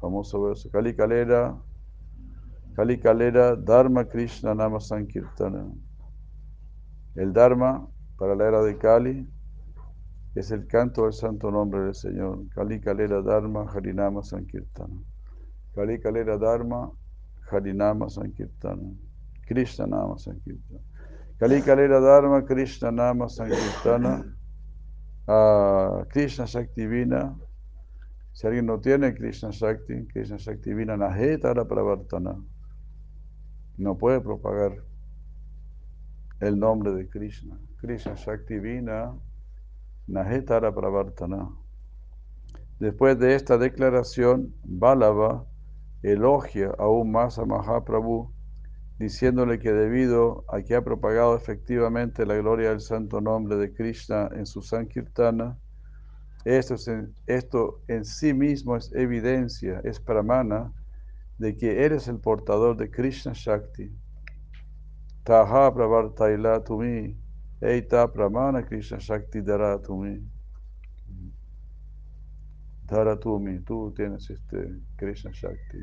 Famoso verso. Kali Kalera Kali Kalera Dharma Krishna Nama Sankirtana. El Dharma para la era de Kali es el canto del santo nombre del Señor. Kali Kalera Dharma Harinama Sankirtana. Kali Kalera Dharma Harinama Sankirtana. Krishna Nama Sankirtana. Kali Kalera Dharma Krishna Nama Sankirtana. Uh, Krishna Shakti Vina. Si alguien no tiene Krishna Shakti, Krishna Shakti Vina Nahetara Pravartana. No puede propagar el nombre de Krishna. Krishna Shakti Vina Nahetara Pravartana. Después de esta declaración, Balava elogia aún más a Mahaprabhu, diciéndole que debido a que ha propagado efectivamente la gloria del santo nombre de Krishna en su Sankirtana, esto, en, esto en sí mismo es evidencia, es pramana, de que eres el portador de Krishna Shakti. Taha pravartaila tumi, eita pramana Krishna Shakti dara tumi. Tú tienes este Krishna Shakti.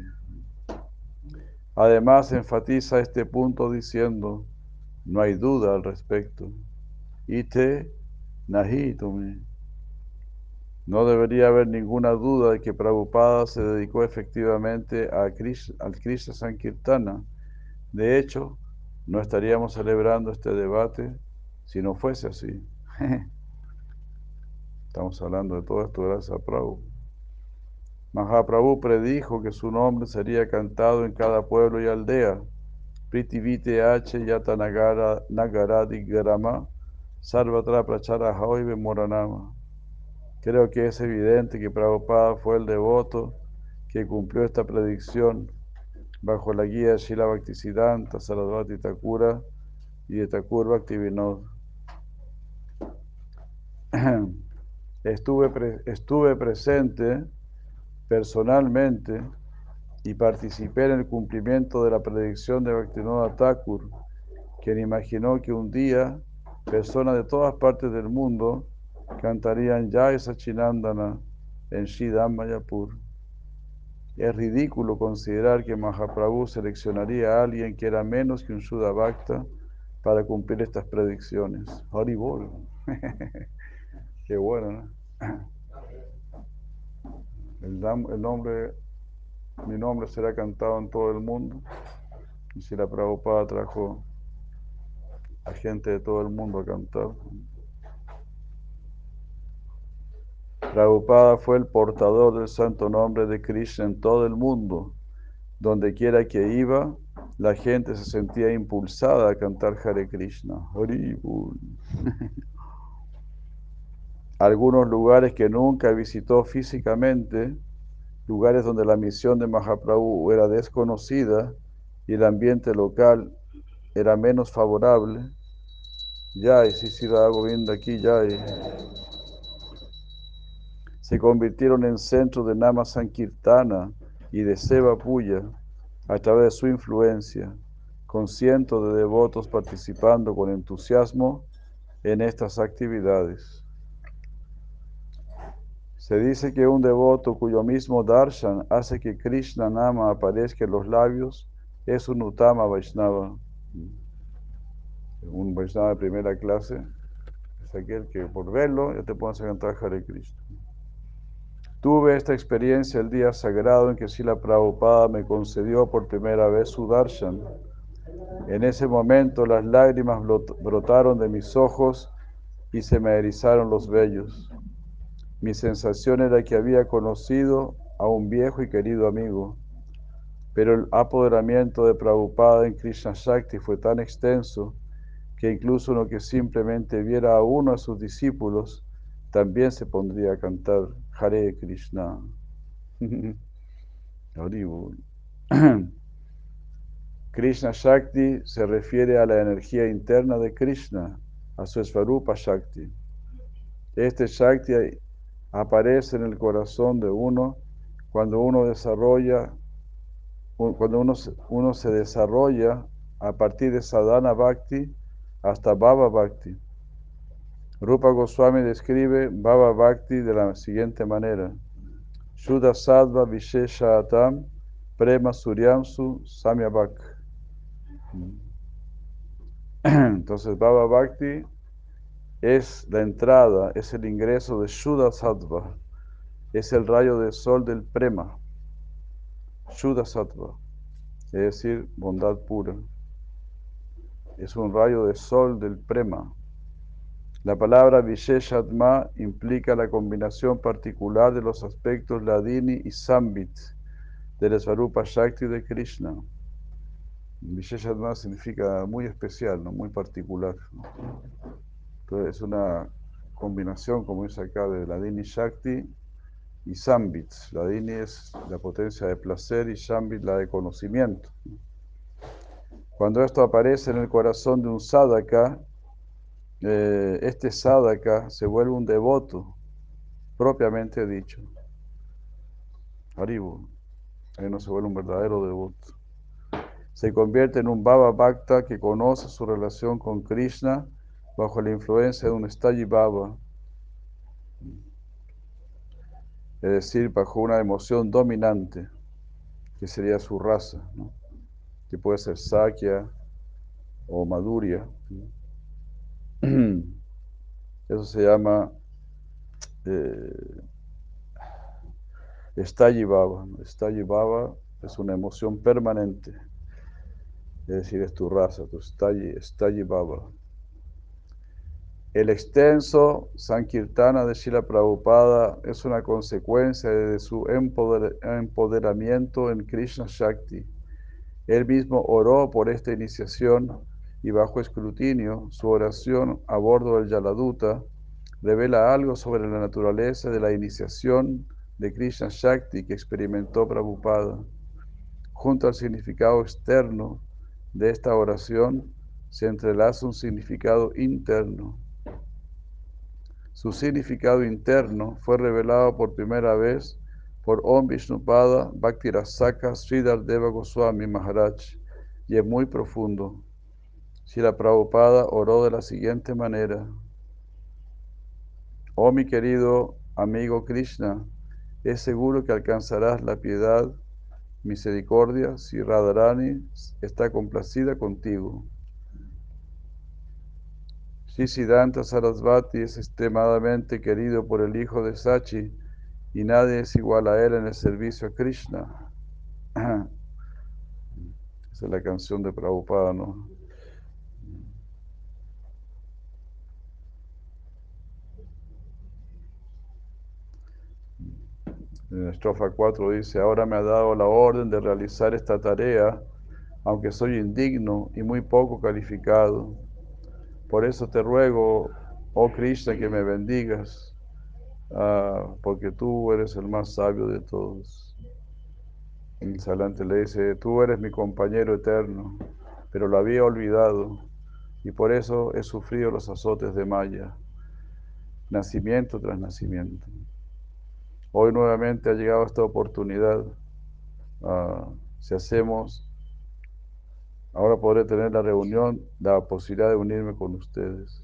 Además, enfatiza este punto diciendo: no hay duda al respecto. Ite nahitumi. No debería haber ninguna duda de que Prabhupada se dedicó efectivamente a Krishna, al Krishna Sankirtana. De hecho, no estaríamos celebrando este debate si no fuese así. Estamos hablando de todo esto gracias a Prabhu. Mahaprabhu predijo que su nombre sería cantado en cada pueblo y aldea. Pritivite H. Yatanagara Nagaradi Garama Sarvatra Prachara Hoibe Moranama. Creo que es evidente que Prabhupada fue el devoto que cumplió esta predicción bajo la guía de Shila Bhaktisiddhanta, Sarasvati Thakura y de Thakur Bhaktivinod. Estuve, estuve presente personalmente y participé en el cumplimiento de la predicción de Bhaktivinoda Thakur, quien imaginó que un día personas de todas partes del mundo cantarían Jai Sachinandana en Shidam Mayapur. Es ridículo considerar que Mahaprabhu seleccionaría a alguien que era menos que un Shuddha para cumplir estas predicciones. Haribol. Qué bueno, ¿no? El, nombre, mi nombre será cantado en todo el mundo. Y si la Prabhupada trajo a gente de todo el mundo a cantar. Prabhupada fue el portador del santo nombre de Krishna en todo el mundo. Donde quiera que iba, la gente se sentía impulsada a cantar Hare Krishna. Algunos lugares que nunca visitó físicamente, lugares donde la misión de Mahaprabhu era desconocida y el ambiente local era menos favorable. Ya, y si si hago viendo aquí, ya se convirtieron en centro de Nama Sankirtana y de Seva Puya a través de su influencia, con cientos de devotos participando con entusiasmo en estas actividades. Se dice que un devoto cuyo mismo darshan hace que Krishna Nama aparezca en los labios es un Uttama Vaishnava. Un Vaishnava de primera clase es aquel que por verlo ya te puedes cantar Hare Krishna. Tuve esta experiencia el día sagrado en que Sila Prabhupada me concedió por primera vez su darshan. En ese momento las lágrimas brotaron de mis ojos y se me erizaron los vellos. Mi sensación era que había conocido a un viejo y querido amigo, pero el apoderamiento de Prabhupada en Krishna Shakti fue tan extenso que incluso uno que simplemente viera a uno de sus discípulos también se pondría a cantar Hare Krishna. Krishna Shakti se refiere a la energía interna de Krishna, a su Svarupa Shakti. Este Shakti aparece en el corazón de uno cuando uno desarrolla cuando uno, uno se desarrolla a partir de sadhana bhakti hasta baba bhakti. Rupa Goswami describe baba bhakti de la siguiente manera. Shuddha Sattva Vishesha Atam Prema Suryamsu Samyabhak. Entonces, Baba Bhakti es la entrada, es el ingreso de Shuddha Sattva, es el rayo de sol del Prema. Shuddha Sattva, es decir, bondad pura. Es un rayo de sol del Prema. La palabra Visheshatma implica la combinación particular de los aspectos Ladini y Sambit del Svarupa Shakti de Krishna. Visheshatma significa muy especial, ¿no? muy particular. Entonces es una combinación, como dice acá, de Ladini Shakti y Sambit. Ladini es la potencia de placer y Sambit la de conocimiento. Cuando esto aparece en el corazón de un sadhaka, eh, este sadhaka se vuelve un devoto, propiamente dicho. Haribu, ahí no se vuelve un verdadero devoto. Se convierte en un Baba Bhakta que conoce su relación con Krishna bajo la influencia de un Stayi Baba, es decir, bajo una emoción dominante, que sería su raza, que puede ser Sakya o Madhurya. Eso se llama eh, Baba. Baba es una emoción permanente. Es decir, es tu raza, tu Stalli, Baba. El extenso Sankirtana de Shila Prabhupada es una consecuencia de su empoderamiento en Krishna Shakti. Él mismo oró por esta iniciación y bajo escrutinio, su oración a bordo del Yaladuta revela algo sobre la naturaleza de la iniciación de Krishna Shakti que experimentó Prabhupada. Junto al significado externo de esta oración se entrelaza un significado interno. Su significado interno fue revelado por primera vez por Om Vishnupada Bhaktirasaka Sridhar Deva Goswami Maharaj y es muy profundo. Si la Prabhupada oró de la siguiente manera. Oh mi querido amigo Krishna, es seguro que alcanzarás la piedad, misericordia, si Radharani está complacida contigo. Siddhanta Sarasvati es extremadamente querido por el hijo de Sachi y nadie es igual a él en el servicio a Krishna. Esa es la canción de Prabhupada. En la estrofa 4 dice, ahora me ha dado la orden de realizar esta tarea, aunque soy indigno y muy poco calificado. Por eso te ruego, oh Krishna, que me bendigas, ah, porque tú eres el más sabio de todos. En adelante le dice, tú eres mi compañero eterno, pero lo había olvidado y por eso he sufrido los azotes de Maya, nacimiento tras nacimiento. Hoy nuevamente ha llegado esta oportunidad. Ah, si hacemos, ahora podré tener la reunión, la posibilidad de unirme con ustedes.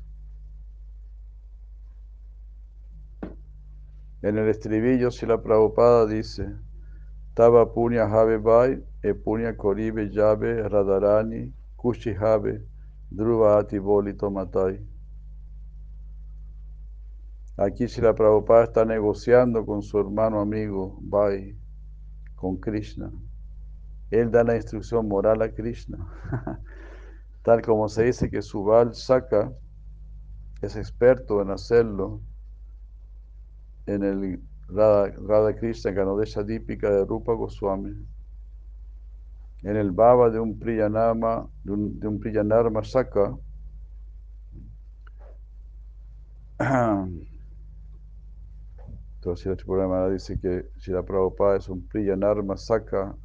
En el estribillo, si la Prabhupada dice, Taba punya have bai, e punya koribe radarani, kushi have, druva ati bolito matai. Aquí la Prabhupada está negociando con su hermano amigo Bai, con Krishna. Él da la instrucción moral a Krishna. Tal como se dice que Subal Saka es experto en hacerlo en el Radha, Krishna Ganodesha Dípica de Rupa Goswami. En el Baba de un Priyanama, de un, de Priyanarma Saka, Entonces, el programa dice que Shira Prabhupada es un Priyanarma Saka,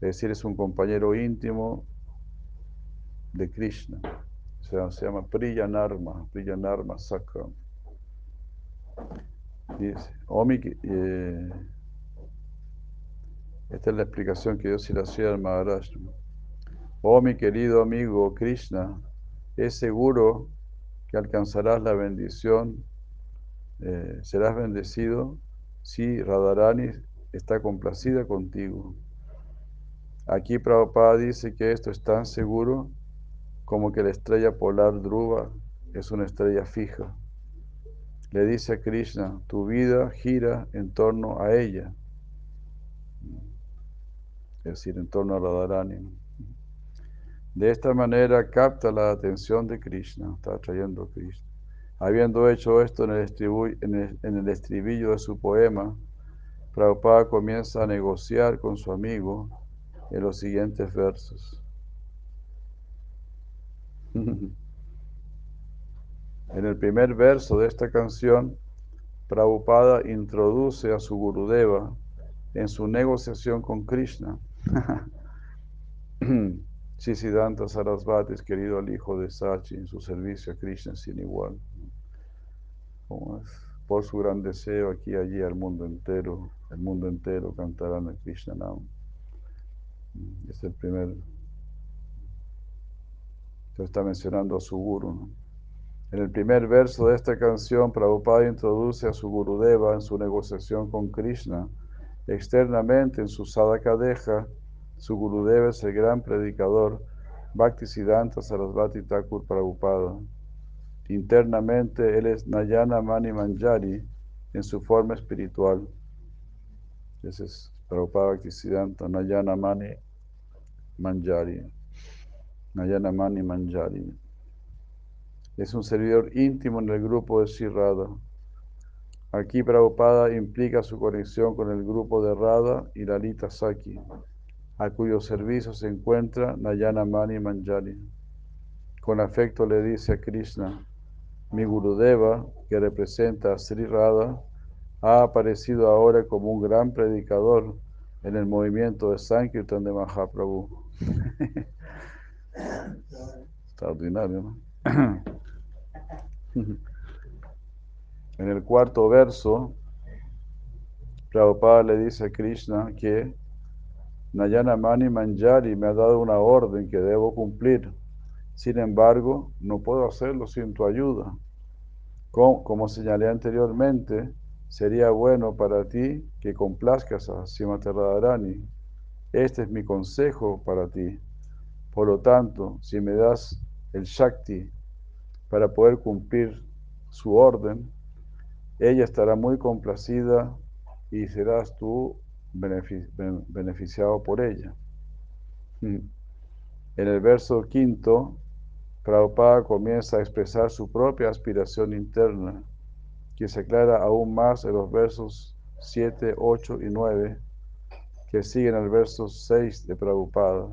es decir, es un compañero íntimo de Krishna. O sea, se llama Priyanarma, Priyanarma Saka. Dice, Omi, eh, Esta es la explicación que Dios le hacía al Maharaj. Oh mi querido amigo Krishna, es seguro que alcanzarás la bendición, eh, serás bendecido si Radharani está complacida contigo. Aquí Prabhupada dice que esto es tan seguro como que la estrella polar Dhruva es una estrella fija. Le dice a Krishna, tu vida gira en torno a ella, es decir, en torno a Radharani. De esta manera capta la atención de Krishna, está trayendo a Krishna. Habiendo hecho esto en el, en el estribillo de su poema, Prabhupada comienza a negociar con su amigo en los siguientes versos. en el primer verso de esta canción, Prabhupada introduce a su Gurudeva en su negociación con Krishna. Siddhanta Sarasvati querido al hijo de Sachi en su servicio a Krishna sin igual. Por su gran deseo aquí, allí, al mundo entero, el mundo entero cantarán el Krishna Nam. Es el primer. Se está mencionando a su guru. En el primer verso de esta canción, Prabhupada introduce a su Gurudeva en su negociación con Krishna. Externamente, en su Sadhaka Deja, su Gurudeva es el gran predicador Bhaktisiddhanta Sarasvati Thakur Prabhupada. Internamente, él es Nayana Mani Manjari en su forma espiritual. Ese es Prabhupada Bhaktisiddhanta Nayana Mani Manjari. Nayana Mani Manjari. Es un servidor íntimo en el grupo de Sirrada. Aquí Prabhupada implica su conexión con el grupo de Radha y Lalita Saki a cuyo servicio se encuentra Nayana Mani Manjari. Con afecto le dice a Krishna, mi Gurudeva, que representa a Sri Radha, ha aparecido ahora como un gran predicador en el movimiento de Sankirtan de Mahaprabhu. Extraordinario, ¿no? en el cuarto verso, Prabhupada le dice a Krishna que Nayana Mani Manjari me ha dado una orden que debo cumplir. Sin embargo, no puedo hacerlo sin tu ayuda. Como, señalé anteriormente, sería bueno para ti que complazcas a Simati Radharani. Este es mi consejo para ti. Por lo tanto, si me das el Shakti para poder cumplir su orden, ella estará muy complacida y serás tú beneficiado por ella. En el verso quinto, Prabhupada comienza a expresar su propia aspiración interna, que se aclara aún más en los versos 7, 8 y 9, que siguen el verso 6 de Prabhupada,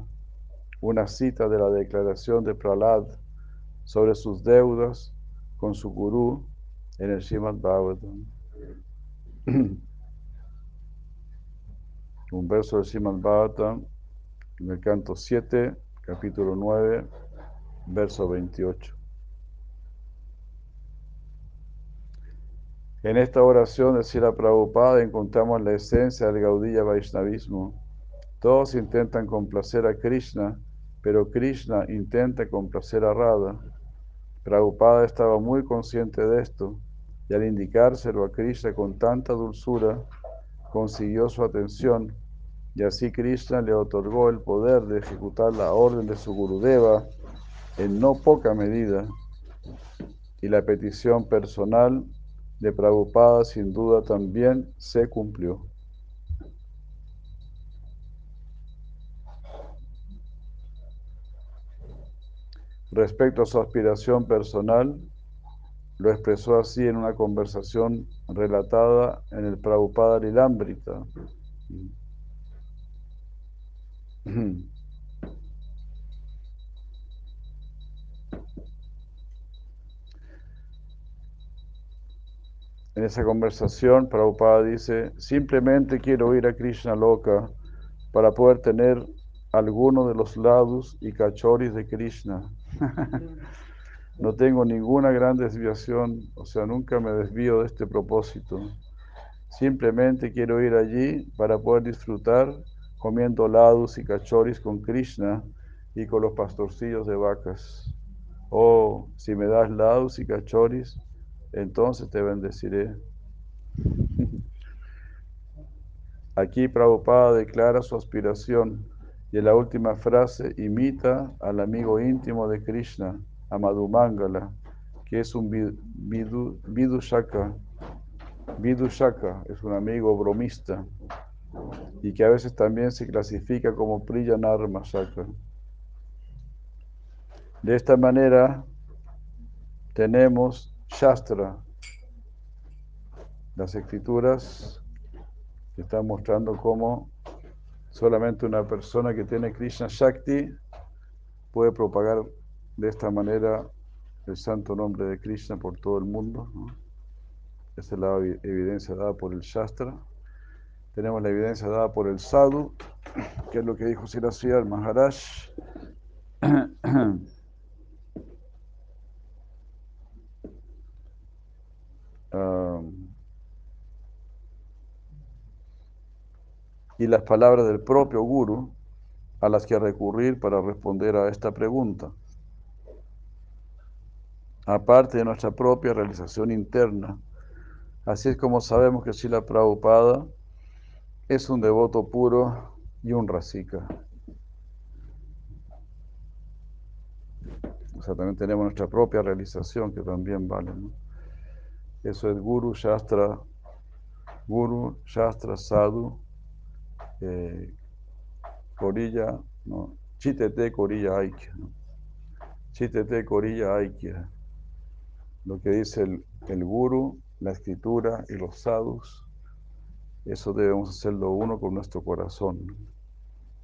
una cita de la declaración de Pralad sobre sus deudas con su gurú en el Srimad Bhagavatam. un verso de Simon Bhagavatam, en el canto 7, capítulo 9, verso 28. En esta oración de Sila Prabhupada encontramos la esencia del Gaudilla Vaishnavismo. Todos intentan complacer a Krishna, pero Krishna intenta complacer a Radha. Prabhupada estaba muy consciente de esto y al indicárselo a Krishna con tanta dulzura, consiguió su atención y así Krishna le otorgó el poder de ejecutar la orden de su Gurudeva en no poca medida y la petición personal de Prabhupada sin duda también se cumplió. Respecto a su aspiración personal, lo expresó así en una conversación relatada en el Prabhupada Lilambrita. En esa conversación, Prabhupada dice, simplemente quiero ir a Krishna Loka para poder tener alguno de los lados y cachoris de Krishna. no tengo ninguna gran desviación, o sea, nunca me desvío de este propósito. Simplemente quiero ir allí para poder disfrutar comiendo lados y cachoris con Krishna y con los pastorcillos de vacas. Oh, si me das lados y cachoris, entonces te bendeciré. Aquí Prabhupada declara su aspiración y en la última frase imita al amigo íntimo de Krishna, a Madhumangala, que es un Vidushaka. Vidushaka es un amigo bromista y que a veces también se clasifica como Priyanarma Shaka. De esta manera tenemos Shastra, las escrituras están mostrando cómo solamente una persona que tiene Krishna Shakti puede propagar de esta manera el santo nombre de Krishna por todo el mundo. Esa es la evidencia dada por el Shastra. Tenemos la evidencia dada por el Sadhu, que es lo que dijo Sirasya el Maharaj. y las palabras del propio Guru a las que recurrir para responder a esta pregunta. Aparte de nuestra propia realización interna, así es como sabemos que Sila Prabhupada es un devoto puro y un rasika. O sea, también tenemos nuestra propia realización que también vale. Eso es Guru, Shastra, Guru, Shastra, Sadhu, eh, Corilla, ¿no? Chitete, Corilla, Aikya. ¿no? Chitete, Corilla, Aikya. Lo que dice el, el Guru, la escritura y los sadhus, eso debemos hacerlo uno con nuestro corazón.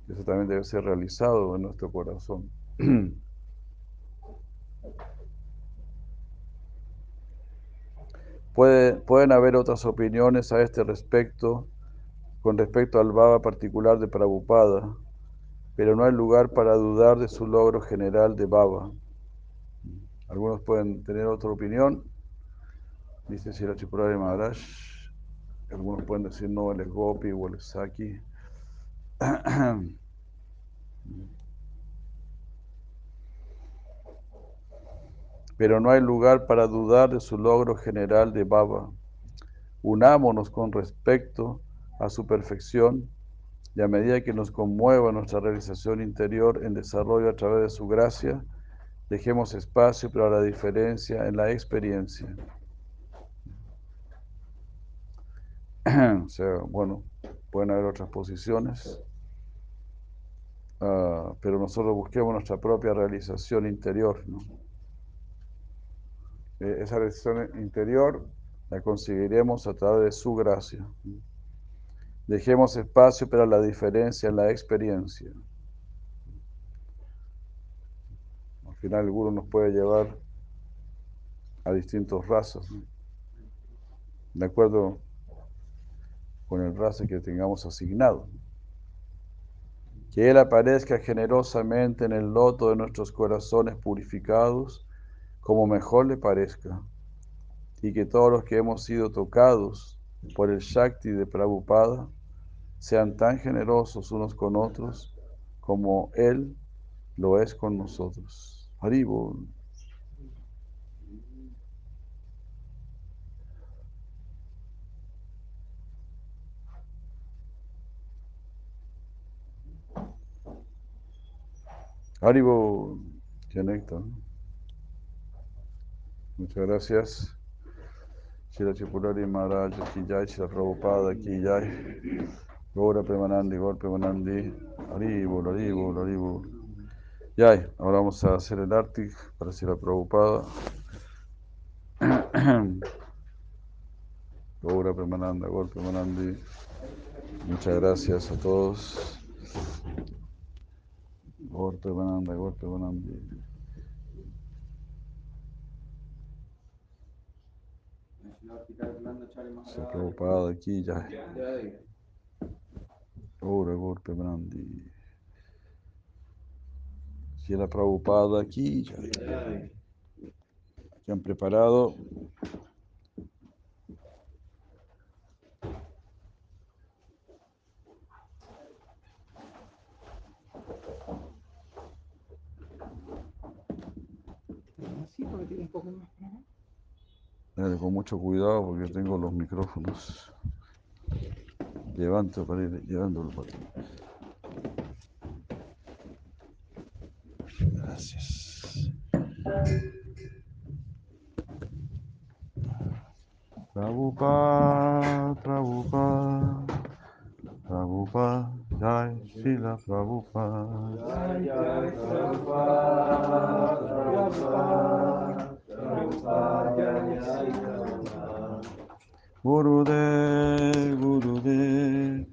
Eso también debe ser realizado en nuestro corazón. Puede, pueden haber otras opiniones a este respecto con respecto al Baba particular de Prabhupada, pero no hay lugar para dudar de su logro general de Baba. Algunos pueden tener otra opinión, dice Sira Chipurari Maharaj. Algunos pueden decir no, él es Gopi o él es Saki. Pero no hay lugar para dudar de su logro general de Baba. Unámonos con respecto a su perfección y a medida que nos conmueva nuestra realización interior en desarrollo a través de su gracia, dejemos espacio para la diferencia en la experiencia. o sea, bueno, pueden haber otras posiciones, uh, pero nosotros busquemos nuestra propia realización interior. ¿no? E, esa realización interior la conseguiremos a través de su gracia. Dejemos espacio para la diferencia en la experiencia. Al final el guru nos puede llevar a distintos razas, de acuerdo con el raza que tengamos asignado. Que Él aparezca generosamente en el loto de nuestros corazones purificados, como mejor le parezca, y que todos los que hemos sido tocados por el Shakti de Prabhupada sean tan generosos unos con otros como Él lo es con nosotros. Haribol. Haribo, néctar. Muchas gracias. Shira Chipurari Maharaj, ki Shira Prabhupada, ki. Gora Premanandi, Gora Premanandi, Haribo, Haribo, Haribo. Jai, ahora vamos a hacer el Arctic para Shira Prabhupada. Gora Premananda, Gora Premanandi. Muchas gracias a todos. Gora Premananda, Gora Premanandi. Si è preoccupato chi già. Ora corpo grandi. Si era preocupado aquí, ya. Se han preparado. Así, porque tiene un poco más Dale, con mucho cuidado porque tengo los micrófonos. Levanto para ir llevándolo para ti. Gracias. Prabhupada, Prabhupada, Prabhupada, Jai Sila Prabhupada. Gurudev, Gurudev,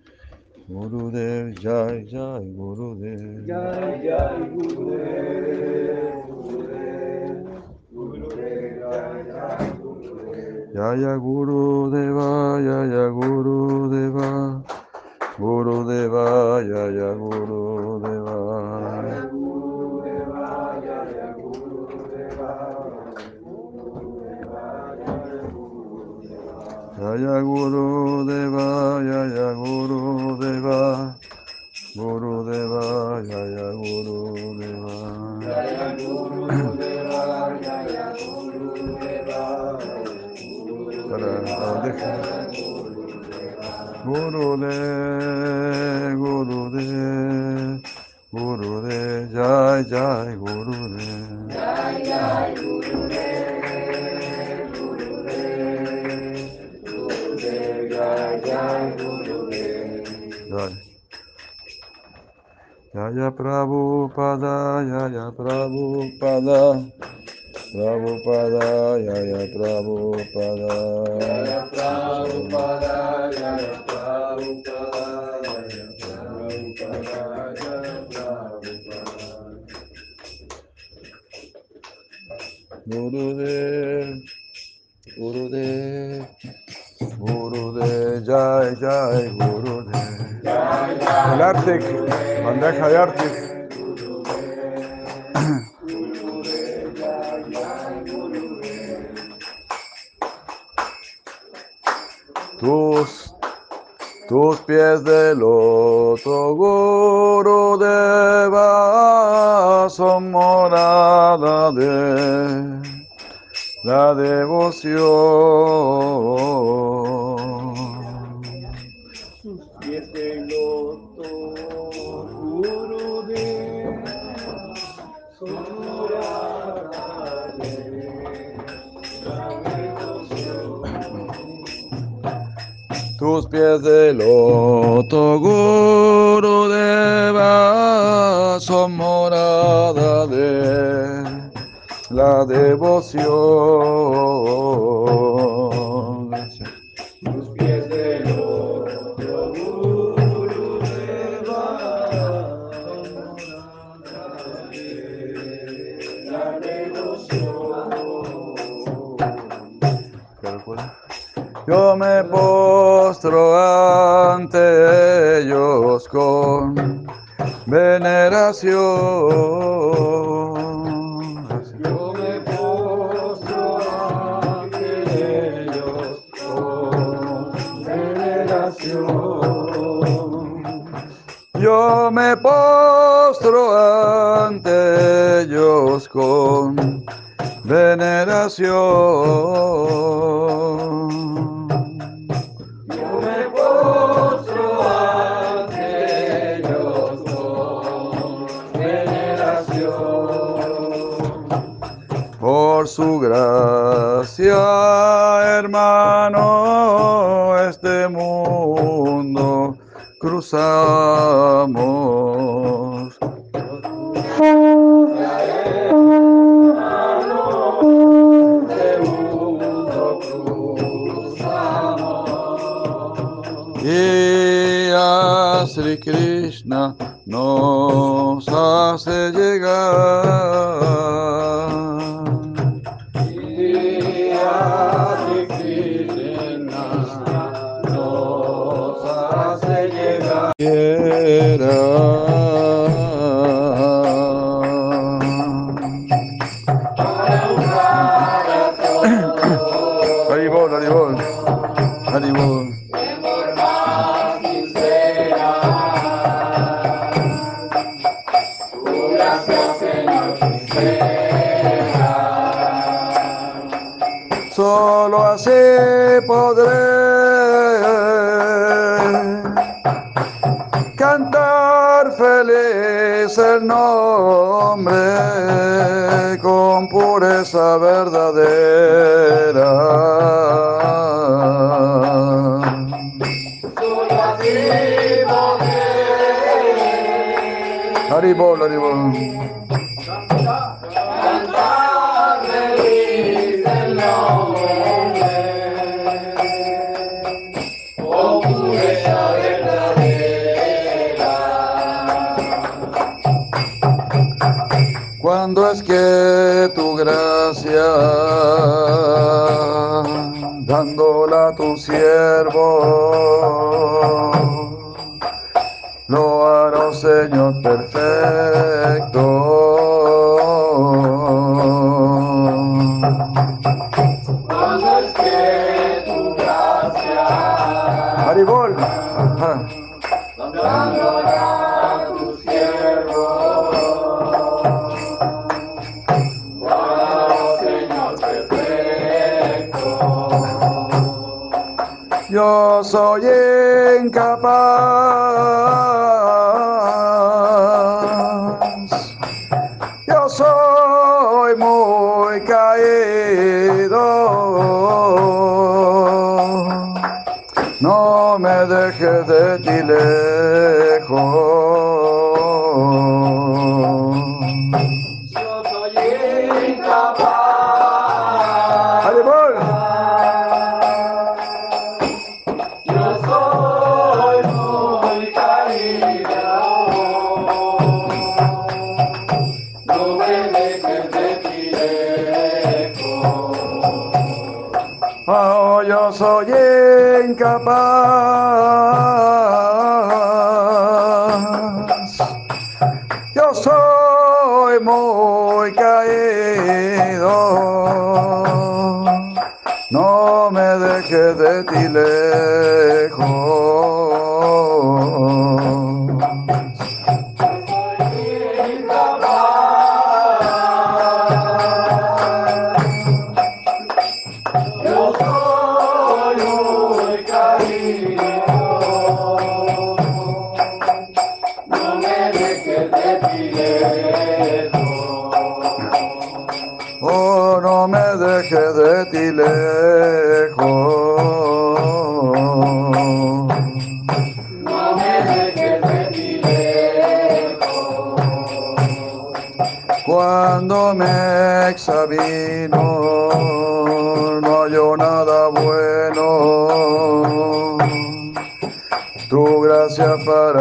Gurudev, Jai Jai Gurudev. Jai Jai Gurudev, Gurudev, Gurudev, Jai Jai Gurudev. Jaya Gurudeva, Jaya Gurudeva, Gurudeva, Jaya Gurudeva. Jaya Gurudeva, Jaya Gurudeva, Gurudeva, Jaya Gurudeva. Jaya Gurudeva, Jaya Gurudeva, Para la oreja. Gurudev, Gurudev, Gurudev, Jai Jai Gurudev. Jai Jai Gurudev, Jai. Jaya Prabhupada, Jaya Prabhupada, Prabhupada, Jaya Prabhupada. Jaya Prabhupada, Jaya Prabhupada, Jaya Prabhupada, Jaya Prabhupada. Gurudev, Gurudev, Gurudev, Jai Jai Gurudev. El arte, bandeja de arte. Tus, tus pies de loto, Gurudeva, son morada de la devoción. Loto, Gurudeva, son morada de la devoción. Gracias. Yo me postro ante ellos con veneración. Yo me postro ante ellos con veneración. solo así podré cantar feliz el nombre con pureza verdadera. Solo así podré. Haribol, haribol. kapa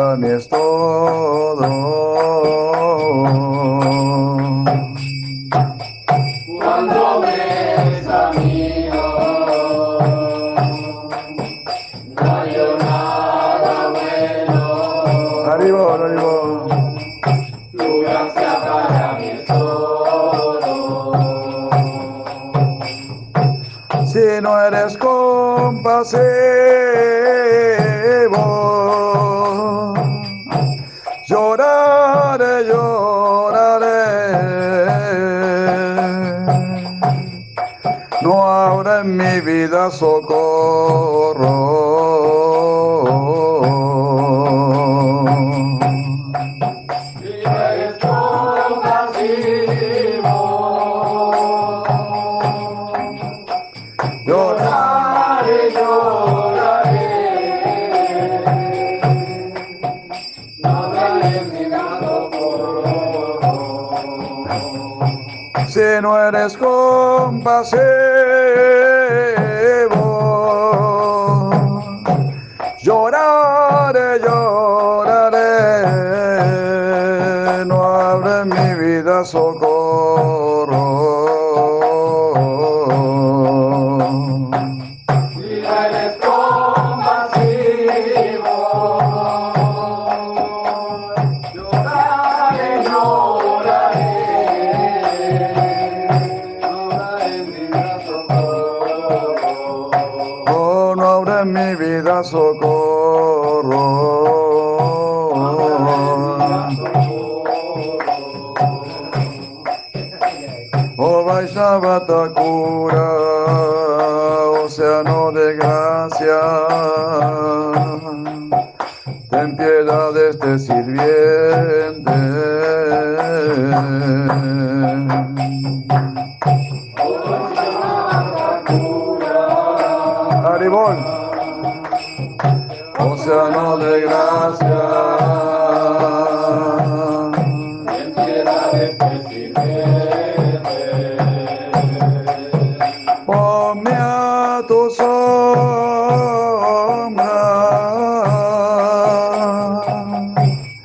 ela mesmo. Tá